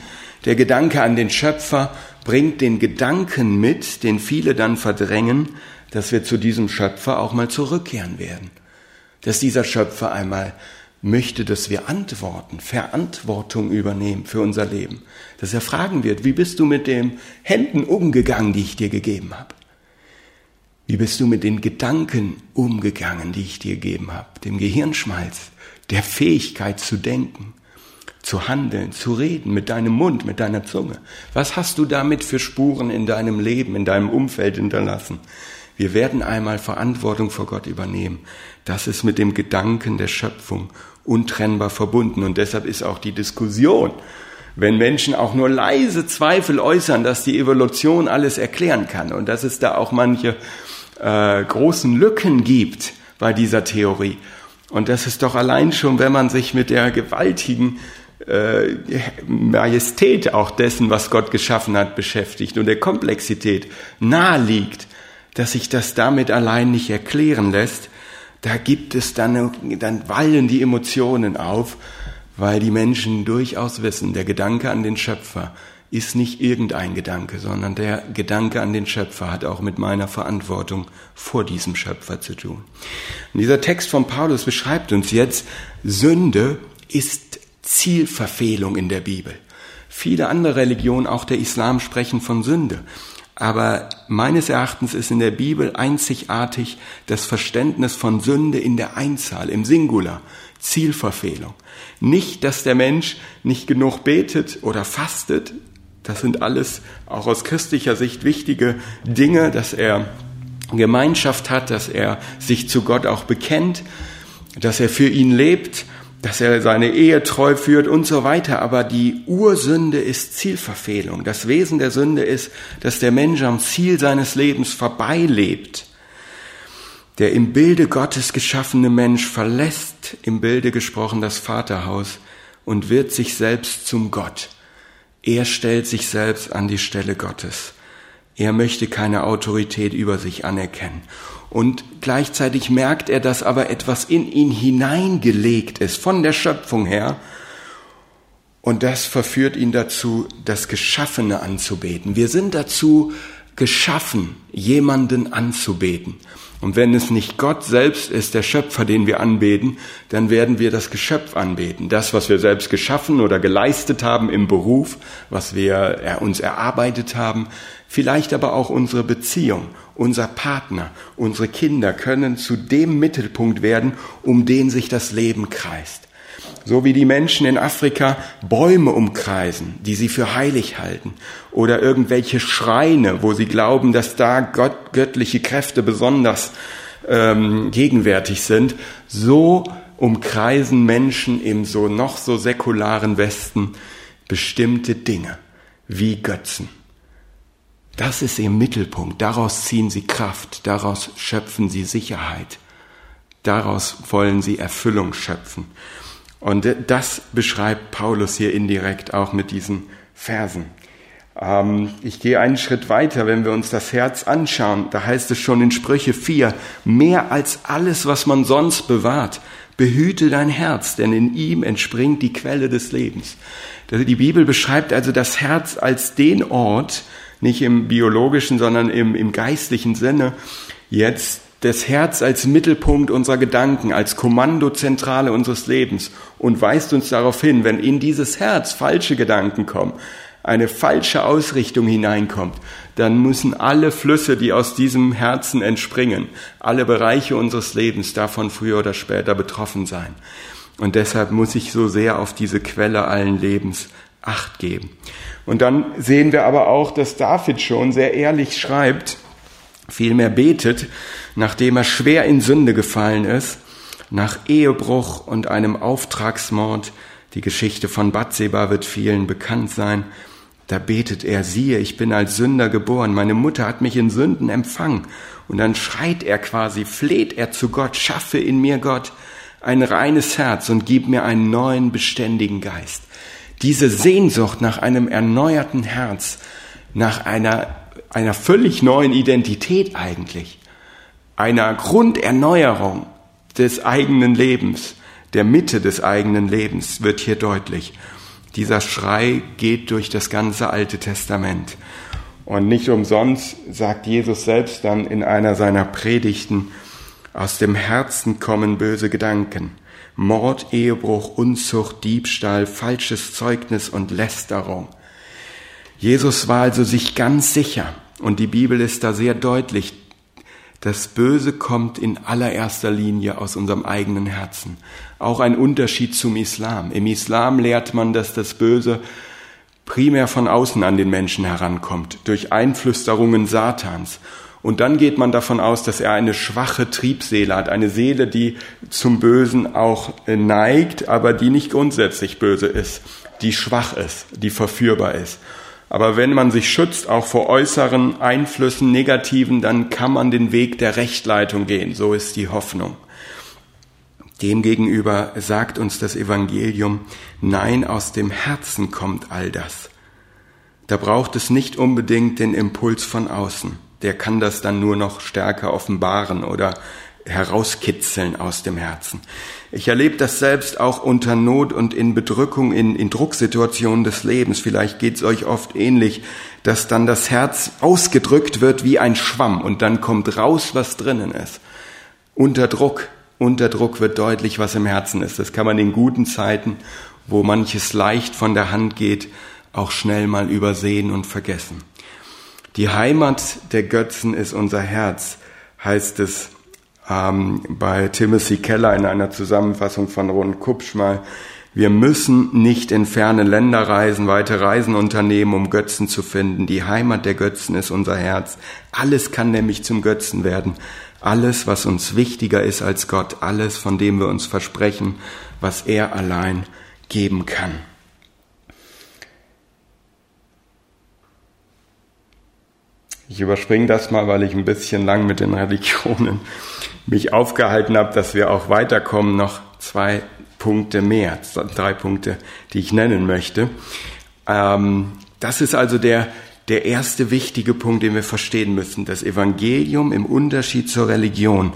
der Gedanke an den Schöpfer bringt den Gedanken mit, den viele dann verdrängen, dass wir zu diesem Schöpfer auch mal zurückkehren werden. Dass dieser Schöpfer einmal möchte, dass wir antworten, Verantwortung übernehmen für unser Leben. Dass er fragen wird, wie bist du mit den Händen umgegangen, die ich dir gegeben habe? Wie bist du mit den Gedanken umgegangen, die ich dir gegeben habe? Dem Gehirnschmalz, der Fähigkeit zu denken, zu handeln, zu reden, mit deinem Mund, mit deiner Zunge. Was hast du damit für Spuren in deinem Leben, in deinem Umfeld hinterlassen? Wir werden einmal Verantwortung vor Gott übernehmen. Das ist mit dem Gedanken der Schöpfung untrennbar verbunden. Und deshalb ist auch die Diskussion, wenn Menschen auch nur leise Zweifel äußern, dass die Evolution alles erklären kann und dass es da auch manche äh, großen Lücken gibt bei dieser Theorie. Und das ist doch allein schon, wenn man sich mit der gewaltigen äh, Majestät auch dessen, was Gott geschaffen hat, beschäftigt und der Komplexität nahe liegt, dass sich das damit allein nicht erklären lässt, da gibt es dann, dann wallen die Emotionen auf, weil die Menschen durchaus wissen, der Gedanke an den Schöpfer ist nicht irgendein Gedanke, sondern der Gedanke an den Schöpfer hat auch mit meiner Verantwortung vor diesem Schöpfer zu tun. Und dieser Text von Paulus beschreibt uns jetzt, Sünde ist Zielverfehlung in der Bibel. Viele andere Religionen, auch der Islam, sprechen von Sünde. Aber meines Erachtens ist in der Bibel einzigartig das Verständnis von Sünde in der Einzahl, im Singular, Zielverfehlung. Nicht, dass der Mensch nicht genug betet oder fastet, das sind alles auch aus christlicher Sicht wichtige Dinge, dass er Gemeinschaft hat, dass er sich zu Gott auch bekennt, dass er für ihn lebt, dass er seine Ehe treu führt und so weiter. Aber die Ursünde ist Zielverfehlung. Das Wesen der Sünde ist, dass der Mensch am Ziel seines Lebens vorbeilebt. Der im Bilde Gottes geschaffene Mensch verlässt, im Bilde gesprochen, das Vaterhaus und wird sich selbst zum Gott. Er stellt sich selbst an die Stelle Gottes. Er möchte keine Autorität über sich anerkennen. Und gleichzeitig merkt er, dass aber etwas in ihn hineingelegt ist, von der Schöpfung her. Und das verführt ihn dazu, das Geschaffene anzubeten. Wir sind dazu geschaffen, jemanden anzubeten. Und wenn es nicht Gott selbst ist, der Schöpfer, den wir anbeten, dann werden wir das Geschöpf anbeten. Das, was wir selbst geschaffen oder geleistet haben im Beruf, was wir uns erarbeitet haben, vielleicht aber auch unsere Beziehung, unser Partner, unsere Kinder können zu dem Mittelpunkt werden, um den sich das Leben kreist. So wie die Menschen in Afrika Bäume umkreisen, die sie für heilig halten, oder irgendwelche Schreine, wo sie glauben, dass da Gott, göttliche Kräfte besonders ähm, gegenwärtig sind, so umkreisen Menschen im so noch so säkularen Westen bestimmte Dinge wie Götzen. Das ist ihr Mittelpunkt, daraus ziehen sie Kraft, daraus schöpfen sie Sicherheit, daraus wollen sie Erfüllung schöpfen. Und das beschreibt Paulus hier indirekt auch mit diesen Versen. Ähm, ich gehe einen Schritt weiter, wenn wir uns das Herz anschauen. Da heißt es schon in Sprüche 4, mehr als alles, was man sonst bewahrt, Behüte dein Herz, denn in ihm entspringt die Quelle des Lebens. Die Bibel beschreibt also das Herz als den Ort, nicht im biologischen, sondern im, im geistlichen Sinne, jetzt das Herz als Mittelpunkt unserer Gedanken, als Kommandozentrale unseres Lebens und weist uns darauf hin, wenn in dieses Herz falsche Gedanken kommen, eine falsche Ausrichtung hineinkommt, dann müssen alle Flüsse, die aus diesem Herzen entspringen, alle Bereiche unseres Lebens davon früher oder später betroffen sein. Und deshalb muss ich so sehr auf diese Quelle allen Lebens acht geben. Und dann sehen wir aber auch, dass David schon sehr ehrlich schreibt, vielmehr betet, nachdem er schwer in Sünde gefallen ist, nach Ehebruch und einem Auftragsmord, die Geschichte von Bathseba wird vielen bekannt sein, da betet er, siehe, ich bin als Sünder geboren, meine Mutter hat mich in Sünden empfangen. Und dann schreit er quasi, fleht er zu Gott, schaffe in mir Gott ein reines Herz und gib mir einen neuen, beständigen Geist. Diese Sehnsucht nach einem erneuerten Herz, nach einer, einer völlig neuen Identität eigentlich, einer Grunderneuerung des eigenen Lebens, der Mitte des eigenen Lebens wird hier deutlich. Dieser Schrei geht durch das ganze Alte Testament. Und nicht umsonst sagt Jesus selbst dann in einer seiner Predigten, aus dem Herzen kommen böse Gedanken. Mord, Ehebruch, Unzucht, Diebstahl, falsches Zeugnis und Lästerung. Jesus war also sich ganz sicher, und die Bibel ist da sehr deutlich, das Böse kommt in allererster Linie aus unserem eigenen Herzen. Auch ein Unterschied zum Islam. Im Islam lehrt man, dass das Böse primär von außen an den Menschen herankommt, durch Einflüsterungen Satans. Und dann geht man davon aus, dass er eine schwache Triebseele hat, eine Seele, die zum Bösen auch neigt, aber die nicht grundsätzlich böse ist, die schwach ist, die verführbar ist. Aber wenn man sich schützt, auch vor äußeren Einflüssen, negativen, dann kann man den Weg der Rechtleitung gehen. So ist die Hoffnung. Demgegenüber sagt uns das Evangelium, nein, aus dem Herzen kommt all das. Da braucht es nicht unbedingt den Impuls von außen. Der kann das dann nur noch stärker offenbaren oder herauskitzeln aus dem Herzen. Ich erlebe das selbst auch unter Not und in Bedrückung, in, in Drucksituationen des Lebens. Vielleicht geht es euch oft ähnlich, dass dann das Herz ausgedrückt wird wie ein Schwamm und dann kommt raus, was drinnen ist. Unter Druck, unter Druck wird deutlich, was im Herzen ist. Das kann man in guten Zeiten, wo manches leicht von der Hand geht, auch schnell mal übersehen und vergessen. Die Heimat der Götzen ist unser Herz, heißt es ähm, bei Timothy Keller in einer Zusammenfassung von Ron Kupsch mal, wir müssen nicht in ferne Länder reisen, weite Reisen unternehmen, um Götzen zu finden. Die Heimat der Götzen ist unser Herz. Alles kann nämlich zum Götzen werden. Alles, was uns wichtiger ist als Gott, alles, von dem wir uns versprechen, was er allein geben kann. Ich überspringe das mal, weil ich ein bisschen lang mit den Religionen mich aufgehalten habe, dass wir auch weiterkommen. Noch zwei Punkte mehr, drei Punkte, die ich nennen möchte. Ähm, das ist also der, der erste wichtige Punkt, den wir verstehen müssen. Das Evangelium im Unterschied zur Religion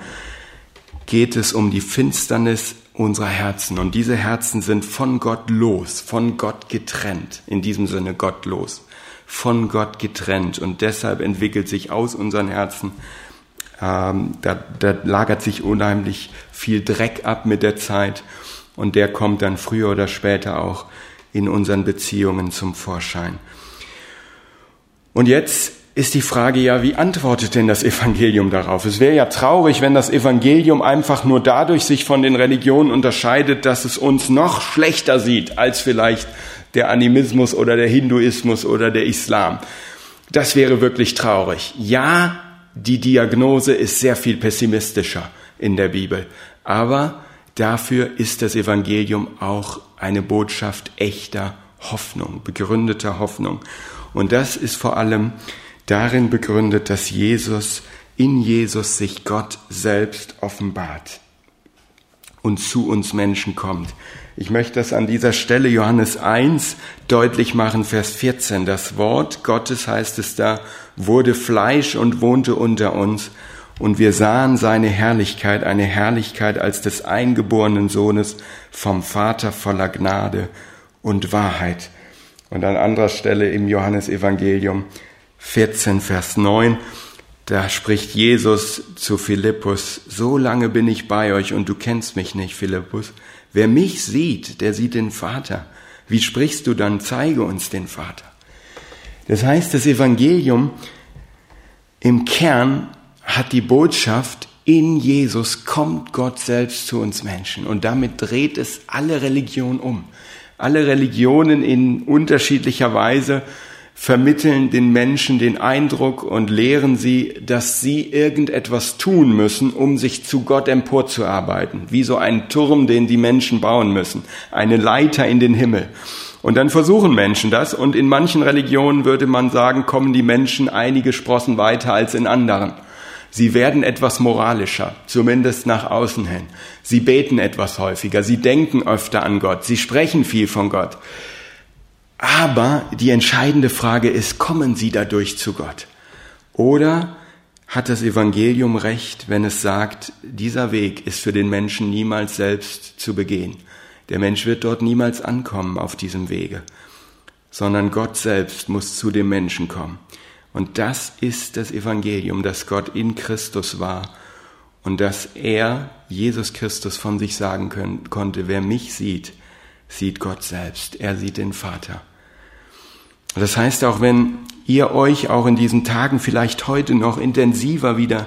geht es um die Finsternis unserer Herzen. Und diese Herzen sind von Gott los, von Gott getrennt. In diesem Sinne gottlos von Gott getrennt und deshalb entwickelt sich aus unseren Herzen, ähm, da, da lagert sich unheimlich viel Dreck ab mit der Zeit und der kommt dann früher oder später auch in unseren Beziehungen zum Vorschein. Und jetzt ist die Frage ja, wie antwortet denn das Evangelium darauf? Es wäre ja traurig, wenn das Evangelium einfach nur dadurch sich von den Religionen unterscheidet, dass es uns noch schlechter sieht als vielleicht der Animismus oder der Hinduismus oder der Islam. Das wäre wirklich traurig. Ja, die Diagnose ist sehr viel pessimistischer in der Bibel, aber dafür ist das Evangelium auch eine Botschaft echter Hoffnung, begründeter Hoffnung. Und das ist vor allem darin begründet, dass Jesus, in Jesus sich Gott selbst offenbart und zu uns Menschen kommt. Ich möchte das an dieser Stelle Johannes 1 deutlich machen, Vers 14. Das Wort Gottes heißt es da, wurde Fleisch und wohnte unter uns und wir sahen seine Herrlichkeit, eine Herrlichkeit als des eingeborenen Sohnes vom Vater voller Gnade und Wahrheit. Und an anderer Stelle im Johannesevangelium 14, Vers 9, da spricht Jesus zu Philippus, so lange bin ich bei euch und du kennst mich nicht, Philippus. Wer mich sieht, der sieht den Vater. Wie sprichst du dann, zeige uns den Vater? Das heißt, das Evangelium im Kern hat die Botschaft, in Jesus kommt Gott selbst zu uns Menschen. Und damit dreht es alle Religionen um. Alle Religionen in unterschiedlicher Weise vermitteln den Menschen den Eindruck und lehren sie, dass sie irgendetwas tun müssen, um sich zu Gott emporzuarbeiten, wie so ein Turm, den die Menschen bauen müssen, eine Leiter in den Himmel. Und dann versuchen Menschen das und in manchen Religionen würde man sagen, kommen die Menschen einige Sprossen weiter als in anderen. Sie werden etwas moralischer, zumindest nach außen hin. Sie beten etwas häufiger, sie denken öfter an Gott, sie sprechen viel von Gott. Aber die entscheidende Frage ist, kommen sie dadurch zu Gott? Oder hat das Evangelium recht, wenn es sagt, dieser Weg ist für den Menschen niemals selbst zu begehen? Der Mensch wird dort niemals ankommen auf diesem Wege, sondern Gott selbst muss zu dem Menschen kommen. Und das ist das Evangelium, dass Gott in Christus war und dass er, Jesus Christus, von sich sagen können, konnte, wer mich sieht, sieht Gott selbst, er sieht den Vater. Das heißt, auch wenn ihr euch auch in diesen Tagen vielleicht heute noch intensiver wieder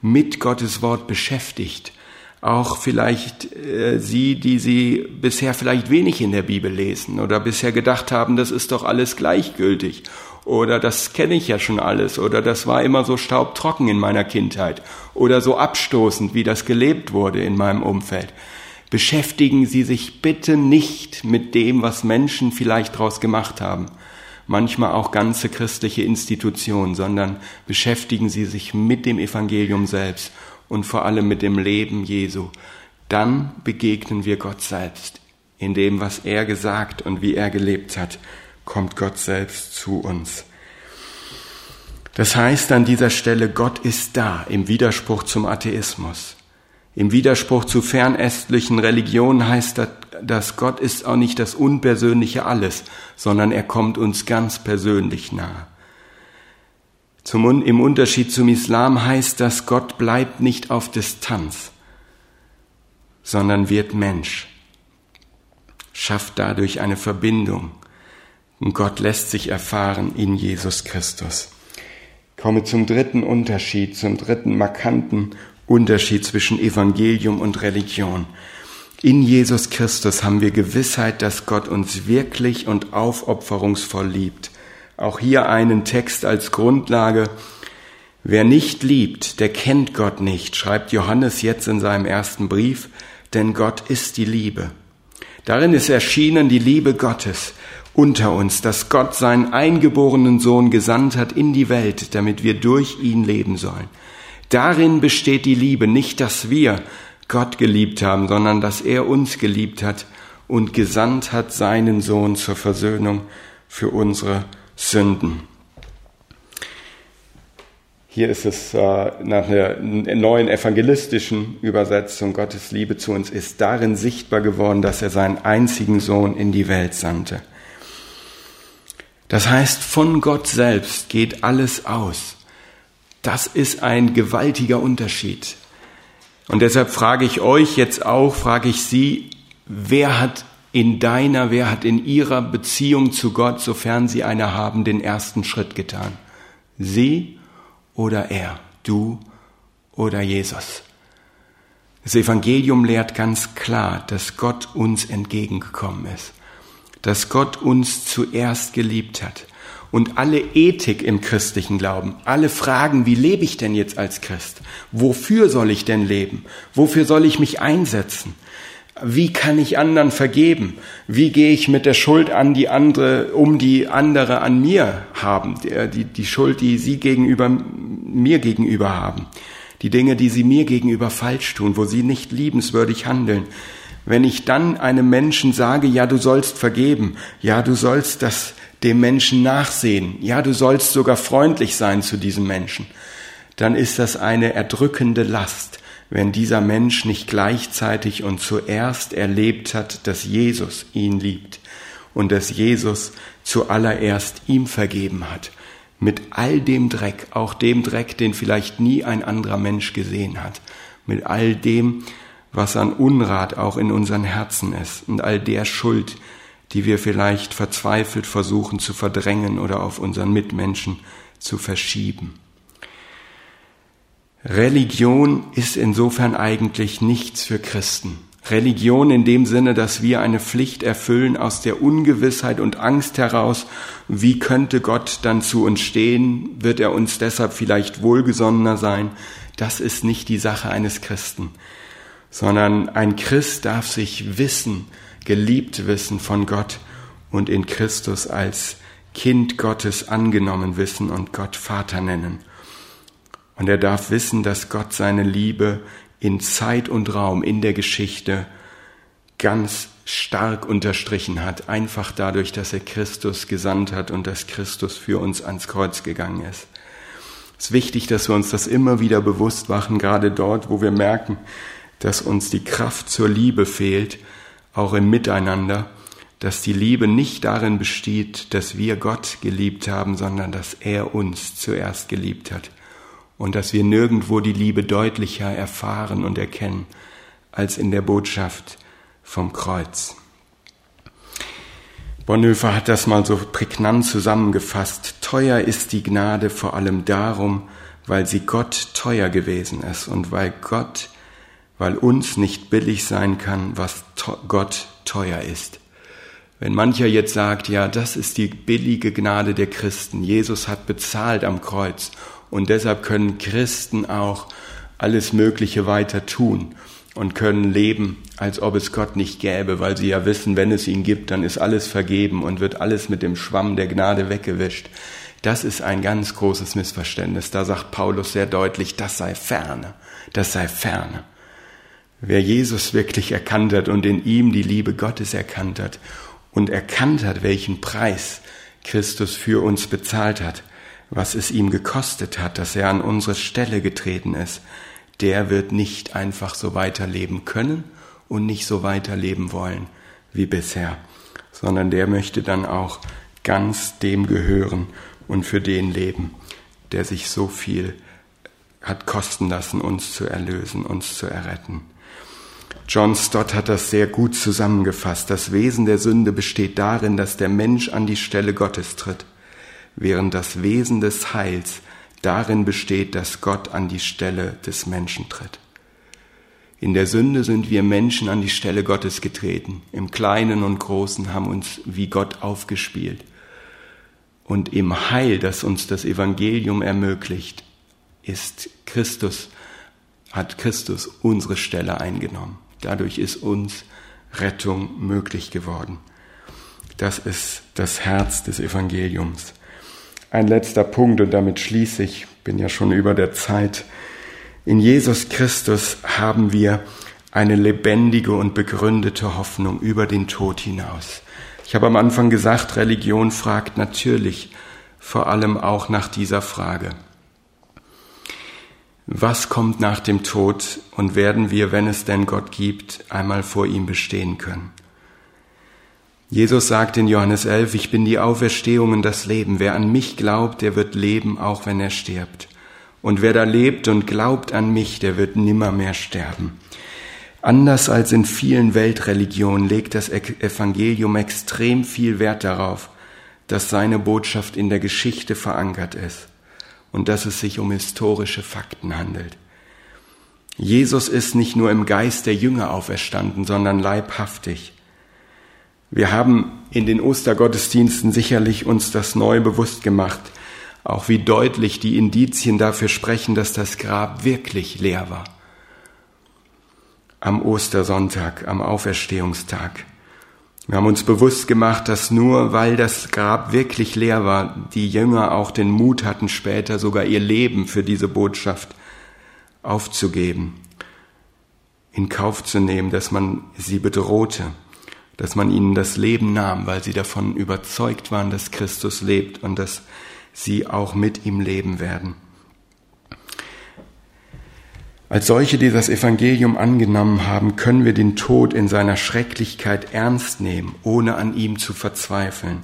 mit Gottes Wort beschäftigt, auch vielleicht äh, Sie, die Sie bisher vielleicht wenig in der Bibel lesen oder bisher gedacht haben, das ist doch alles gleichgültig oder das kenne ich ja schon alles oder das war immer so staubtrocken in meiner Kindheit oder so abstoßend, wie das gelebt wurde in meinem Umfeld. Beschäftigen Sie sich bitte nicht mit dem, was Menschen vielleicht daraus gemacht haben, manchmal auch ganze christliche Institutionen, sondern beschäftigen Sie sich mit dem Evangelium selbst und vor allem mit dem Leben Jesu. Dann begegnen wir Gott selbst in dem, was er gesagt und wie er gelebt hat kommt Gott selbst zu uns. Das heißt an dieser Stelle, Gott ist da im Widerspruch zum Atheismus. Im Widerspruch zu fernöstlichen Religionen heißt das, dass Gott ist auch nicht das unpersönliche Alles, sondern er kommt uns ganz persönlich nahe. Zum, Im Unterschied zum Islam heißt das, Gott bleibt nicht auf Distanz, sondern wird Mensch, schafft dadurch eine Verbindung und Gott lässt sich erfahren in Jesus Christus. Ich komme zum dritten Unterschied, zum dritten markanten Unterschied zwischen Evangelium und Religion. In Jesus Christus haben wir Gewissheit, dass Gott uns wirklich und aufopferungsvoll liebt. Auch hier einen Text als Grundlage. Wer nicht liebt, der kennt Gott nicht, schreibt Johannes jetzt in seinem ersten Brief, denn Gott ist die Liebe. Darin ist erschienen die Liebe Gottes unter uns, dass Gott seinen eingeborenen Sohn gesandt hat in die Welt, damit wir durch ihn leben sollen. Darin besteht die Liebe, nicht dass wir Gott geliebt haben, sondern dass er uns geliebt hat und gesandt hat seinen Sohn zur Versöhnung für unsere Sünden. Hier ist es äh, nach einer neuen evangelistischen Übersetzung, Gottes Liebe zu uns ist darin sichtbar geworden, dass er seinen einzigen Sohn in die Welt sandte. Das heißt, von Gott selbst geht alles aus. Das ist ein gewaltiger Unterschied. Und deshalb frage ich euch jetzt auch, frage ich Sie, wer hat in deiner, wer hat in ihrer Beziehung zu Gott, sofern sie eine haben, den ersten Schritt getan? Sie oder er, du oder Jesus? Das Evangelium lehrt ganz klar, dass Gott uns entgegengekommen ist dass Gott uns zuerst geliebt hat. Und alle Ethik im christlichen Glauben, alle Fragen, wie lebe ich denn jetzt als Christ? Wofür soll ich denn leben? Wofür soll ich mich einsetzen? Wie kann ich anderen vergeben? Wie gehe ich mit der Schuld an die andere, um die andere an mir haben? Die, die, die Schuld, die sie gegenüber, mir gegenüber haben. Die Dinge, die sie mir gegenüber falsch tun, wo sie nicht liebenswürdig handeln. Wenn ich dann einem Menschen sage, ja, du sollst vergeben, ja, du sollst das dem Menschen nachsehen, ja, du sollst sogar freundlich sein zu diesem Menschen, dann ist das eine erdrückende Last, wenn dieser Mensch nicht gleichzeitig und zuerst erlebt hat, dass Jesus ihn liebt und dass Jesus zuallererst ihm vergeben hat. Mit all dem Dreck, auch dem Dreck, den vielleicht nie ein anderer Mensch gesehen hat, mit all dem, was an Unrat auch in unseren Herzen ist und all der Schuld, die wir vielleicht verzweifelt versuchen zu verdrängen oder auf unseren Mitmenschen zu verschieben. Religion ist insofern eigentlich nichts für Christen. Religion in dem Sinne, dass wir eine Pflicht erfüllen aus der Ungewissheit und Angst heraus, wie könnte Gott dann zu uns stehen, wird er uns deshalb vielleicht wohlgesonnener sein, das ist nicht die Sache eines Christen, sondern ein Christ darf sich wissen, geliebt wissen von Gott und in Christus als Kind Gottes angenommen wissen und Gott Vater nennen. Und er darf wissen, dass Gott seine Liebe in Zeit und Raum, in der Geschichte ganz stark unterstrichen hat, einfach dadurch, dass er Christus gesandt hat und dass Christus für uns ans Kreuz gegangen ist. Es ist wichtig, dass wir uns das immer wieder bewusst machen, gerade dort, wo wir merken, dass uns die Kraft zur Liebe fehlt, auch im Miteinander, dass die Liebe nicht darin besteht, dass wir Gott geliebt haben, sondern dass er uns zuerst geliebt hat und dass wir nirgendwo die Liebe deutlicher erfahren und erkennen als in der Botschaft vom Kreuz. Bonhoeffer hat das mal so prägnant zusammengefasst. Teuer ist die Gnade vor allem darum, weil sie Gott teuer gewesen ist und weil Gott weil uns nicht billig sein kann, was Gott teuer ist. Wenn mancher jetzt sagt, ja, das ist die billige Gnade der Christen, Jesus hat bezahlt am Kreuz und deshalb können Christen auch alles Mögliche weiter tun und können leben, als ob es Gott nicht gäbe, weil sie ja wissen, wenn es ihn gibt, dann ist alles vergeben und wird alles mit dem Schwamm der Gnade weggewischt. Das ist ein ganz großes Missverständnis. Da sagt Paulus sehr deutlich, das sei ferne, das sei ferne. Wer Jesus wirklich erkannt hat und in ihm die Liebe Gottes erkannt hat und erkannt hat, welchen Preis Christus für uns bezahlt hat, was es ihm gekostet hat, dass er an unsere Stelle getreten ist, der wird nicht einfach so weiterleben können und nicht so weiterleben wollen wie bisher, sondern der möchte dann auch ganz dem gehören und für den leben, der sich so viel hat kosten lassen, uns zu erlösen, uns zu erretten. John Stott hat das sehr gut zusammengefasst. Das Wesen der Sünde besteht darin, dass der Mensch an die Stelle Gottes tritt, während das Wesen des Heils darin besteht, dass Gott an die Stelle des Menschen tritt. In der Sünde sind wir Menschen an die Stelle Gottes getreten. Im Kleinen und Großen haben uns wie Gott aufgespielt. Und im Heil, das uns das Evangelium ermöglicht, ist Christus, hat Christus unsere Stelle eingenommen. Dadurch ist uns Rettung möglich geworden. Das ist das Herz des Evangeliums. Ein letzter Punkt und damit schließe ich, bin ja schon über der Zeit. In Jesus Christus haben wir eine lebendige und begründete Hoffnung über den Tod hinaus. Ich habe am Anfang gesagt, Religion fragt natürlich vor allem auch nach dieser Frage was kommt nach dem Tod und werden wir, wenn es denn Gott gibt, einmal vor ihm bestehen können. Jesus sagt in Johannes 11, ich bin die Auferstehung und das Leben. Wer an mich glaubt, der wird leben, auch wenn er stirbt. Und wer da lebt und glaubt an mich, der wird nimmermehr sterben. Anders als in vielen Weltreligionen legt das Evangelium extrem viel Wert darauf, dass seine Botschaft in der Geschichte verankert ist und dass es sich um historische Fakten handelt. Jesus ist nicht nur im Geist der Jünger auferstanden, sondern leibhaftig. Wir haben in den Ostergottesdiensten sicherlich uns das neu bewusst gemacht, auch wie deutlich die Indizien dafür sprechen, dass das Grab wirklich leer war. Am Ostersonntag, am Auferstehungstag. Wir haben uns bewusst gemacht, dass nur weil das Grab wirklich leer war, die Jünger auch den Mut hatten, später sogar ihr Leben für diese Botschaft aufzugeben, in Kauf zu nehmen, dass man sie bedrohte, dass man ihnen das Leben nahm, weil sie davon überzeugt waren, dass Christus lebt und dass sie auch mit ihm leben werden. Als solche, die das Evangelium angenommen haben, können wir den Tod in seiner Schrecklichkeit ernst nehmen, ohne an ihm zu verzweifeln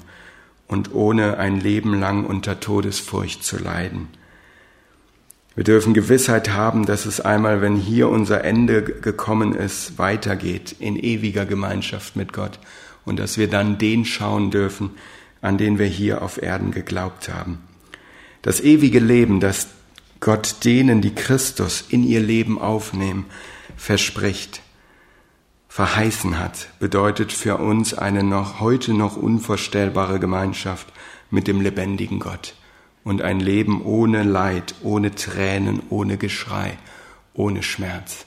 und ohne ein Leben lang unter Todesfurcht zu leiden. Wir dürfen Gewissheit haben, dass es einmal, wenn hier unser Ende gekommen ist, weitergeht in ewiger Gemeinschaft mit Gott und dass wir dann den schauen dürfen, an den wir hier auf Erden geglaubt haben. Das ewige Leben, das Gott denen, die Christus in ihr Leben aufnehmen, verspricht, verheißen hat, bedeutet für uns eine noch heute noch unvorstellbare Gemeinschaft mit dem lebendigen Gott und ein Leben ohne Leid, ohne Tränen, ohne Geschrei, ohne Schmerz.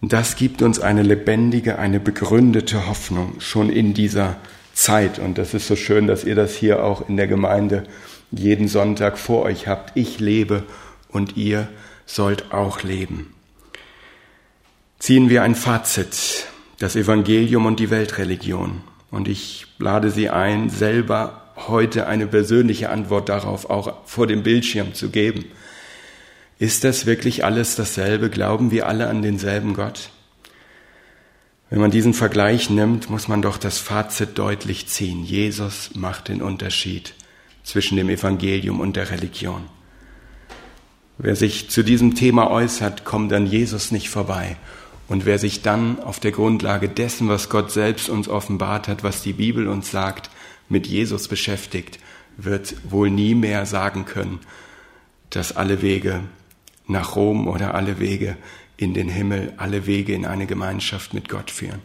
Das gibt uns eine lebendige, eine begründete Hoffnung schon in dieser Zeit. Und das ist so schön, dass ihr das hier auch in der Gemeinde jeden Sonntag vor euch habt. Ich lebe und ihr sollt auch leben. Ziehen wir ein Fazit, das Evangelium und die Weltreligion. Und ich lade Sie ein, selber heute eine persönliche Antwort darauf auch vor dem Bildschirm zu geben. Ist das wirklich alles dasselbe? Glauben wir alle an denselben Gott? Wenn man diesen Vergleich nimmt, muss man doch das Fazit deutlich ziehen. Jesus macht den Unterschied zwischen dem Evangelium und der Religion. Wer sich zu diesem Thema äußert, kommt an Jesus nicht vorbei. Und wer sich dann auf der Grundlage dessen, was Gott selbst uns offenbart hat, was die Bibel uns sagt, mit Jesus beschäftigt, wird wohl nie mehr sagen können, dass alle Wege nach Rom oder alle Wege in den Himmel, alle Wege in eine Gemeinschaft mit Gott führen.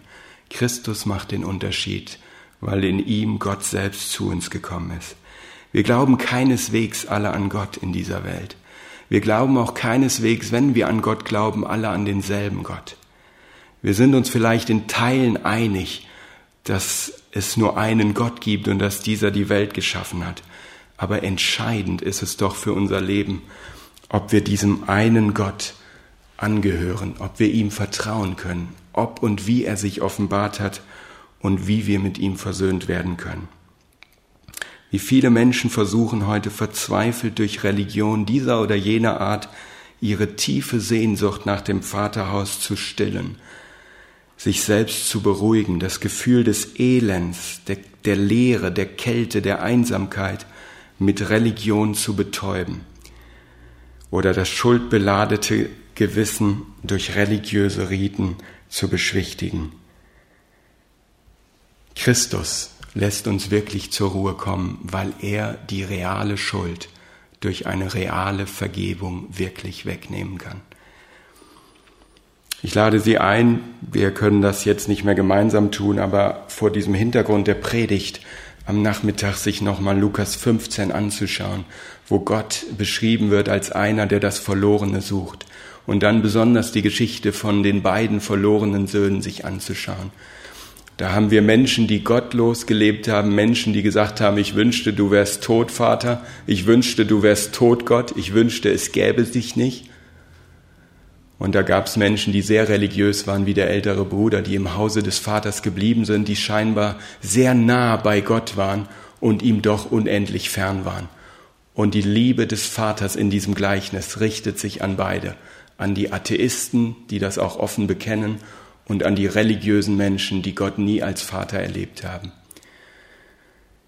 Christus macht den Unterschied, weil in ihm Gott selbst zu uns gekommen ist. Wir glauben keineswegs alle an Gott in dieser Welt. Wir glauben auch keineswegs, wenn wir an Gott glauben, alle an denselben Gott. Wir sind uns vielleicht in Teilen einig, dass es nur einen Gott gibt und dass dieser die Welt geschaffen hat. Aber entscheidend ist es doch für unser Leben, ob wir diesem einen Gott angehören, ob wir ihm vertrauen können, ob und wie er sich offenbart hat und wie wir mit ihm versöhnt werden können. Wie viele Menschen versuchen heute verzweifelt durch Religion dieser oder jener Art ihre tiefe Sehnsucht nach dem Vaterhaus zu stillen sich selbst zu beruhigen, das Gefühl des Elends, der, der Leere, der Kälte, der Einsamkeit mit Religion zu betäuben oder das schuldbeladete Gewissen durch religiöse Riten zu beschwichtigen. Christus lässt uns wirklich zur Ruhe kommen, weil er die reale Schuld durch eine reale Vergebung wirklich wegnehmen kann. Ich lade Sie ein, wir können das jetzt nicht mehr gemeinsam tun, aber vor diesem Hintergrund der Predigt am Nachmittag sich nochmal Lukas 15 anzuschauen, wo Gott beschrieben wird als einer, der das Verlorene sucht. Und dann besonders die Geschichte von den beiden verlorenen Söhnen sich anzuschauen. Da haben wir Menschen, die gottlos gelebt haben, Menschen, die gesagt haben, ich wünschte, du wärst tot, Vater, ich wünschte, du wärst tot, Gott, ich wünschte, es gäbe dich nicht. Und da gab es Menschen, die sehr religiös waren, wie der ältere Bruder, die im Hause des Vaters geblieben sind, die scheinbar sehr nah bei Gott waren und ihm doch unendlich fern waren. Und die Liebe des Vaters in diesem Gleichnis richtet sich an beide, an die Atheisten, die das auch offen bekennen, und an die religiösen Menschen, die Gott nie als Vater erlebt haben.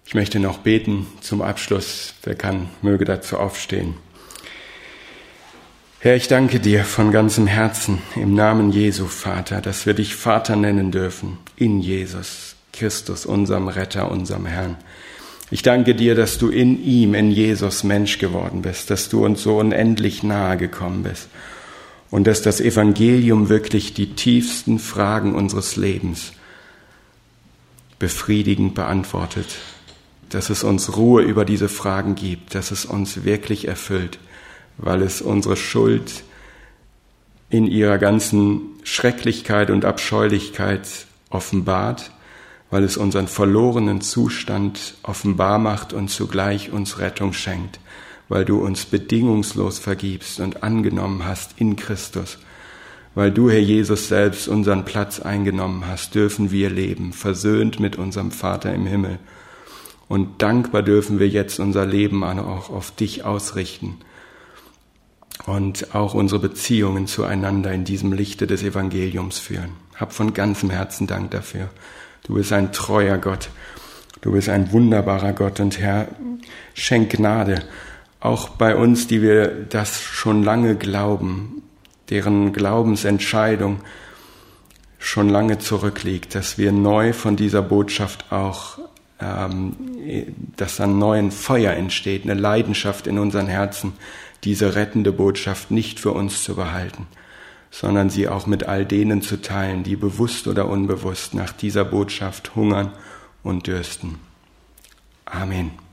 Ich möchte noch beten zum Abschluss. Wer kann, möge dazu aufstehen. Herr, ich danke dir von ganzem Herzen im Namen Jesu, Vater, dass wir dich Vater nennen dürfen in Jesus Christus, unserem Retter, unserem Herrn. Ich danke dir, dass du in ihm, in Jesus Mensch geworden bist, dass du uns so unendlich nahe gekommen bist und dass das Evangelium wirklich die tiefsten Fragen unseres Lebens befriedigend beantwortet, dass es uns Ruhe über diese Fragen gibt, dass es uns wirklich erfüllt weil es unsere Schuld in ihrer ganzen Schrecklichkeit und Abscheulichkeit offenbart, weil es unseren verlorenen Zustand offenbar macht und zugleich uns Rettung schenkt, weil du uns bedingungslos vergibst und angenommen hast in Christus. Weil du, Herr Jesus, selbst unseren Platz eingenommen hast, dürfen wir leben, versöhnt mit unserem Vater im Himmel. Und dankbar dürfen wir jetzt unser Leben auch auf dich ausrichten und auch unsere Beziehungen zueinander in diesem Lichte des Evangeliums führen. Hab von ganzem Herzen Dank dafür. Du bist ein treuer Gott. Du bist ein wunderbarer Gott und Herr, schenk Gnade, auch bei uns, die wir das schon lange glauben, deren Glaubensentscheidung schon lange zurückliegt, dass wir neu von dieser Botschaft auch, ähm, dass ein neues Feuer entsteht, eine Leidenschaft in unseren Herzen, diese rettende Botschaft nicht für uns zu behalten, sondern sie auch mit all denen zu teilen, die bewusst oder unbewusst nach dieser Botschaft hungern und dürsten. Amen.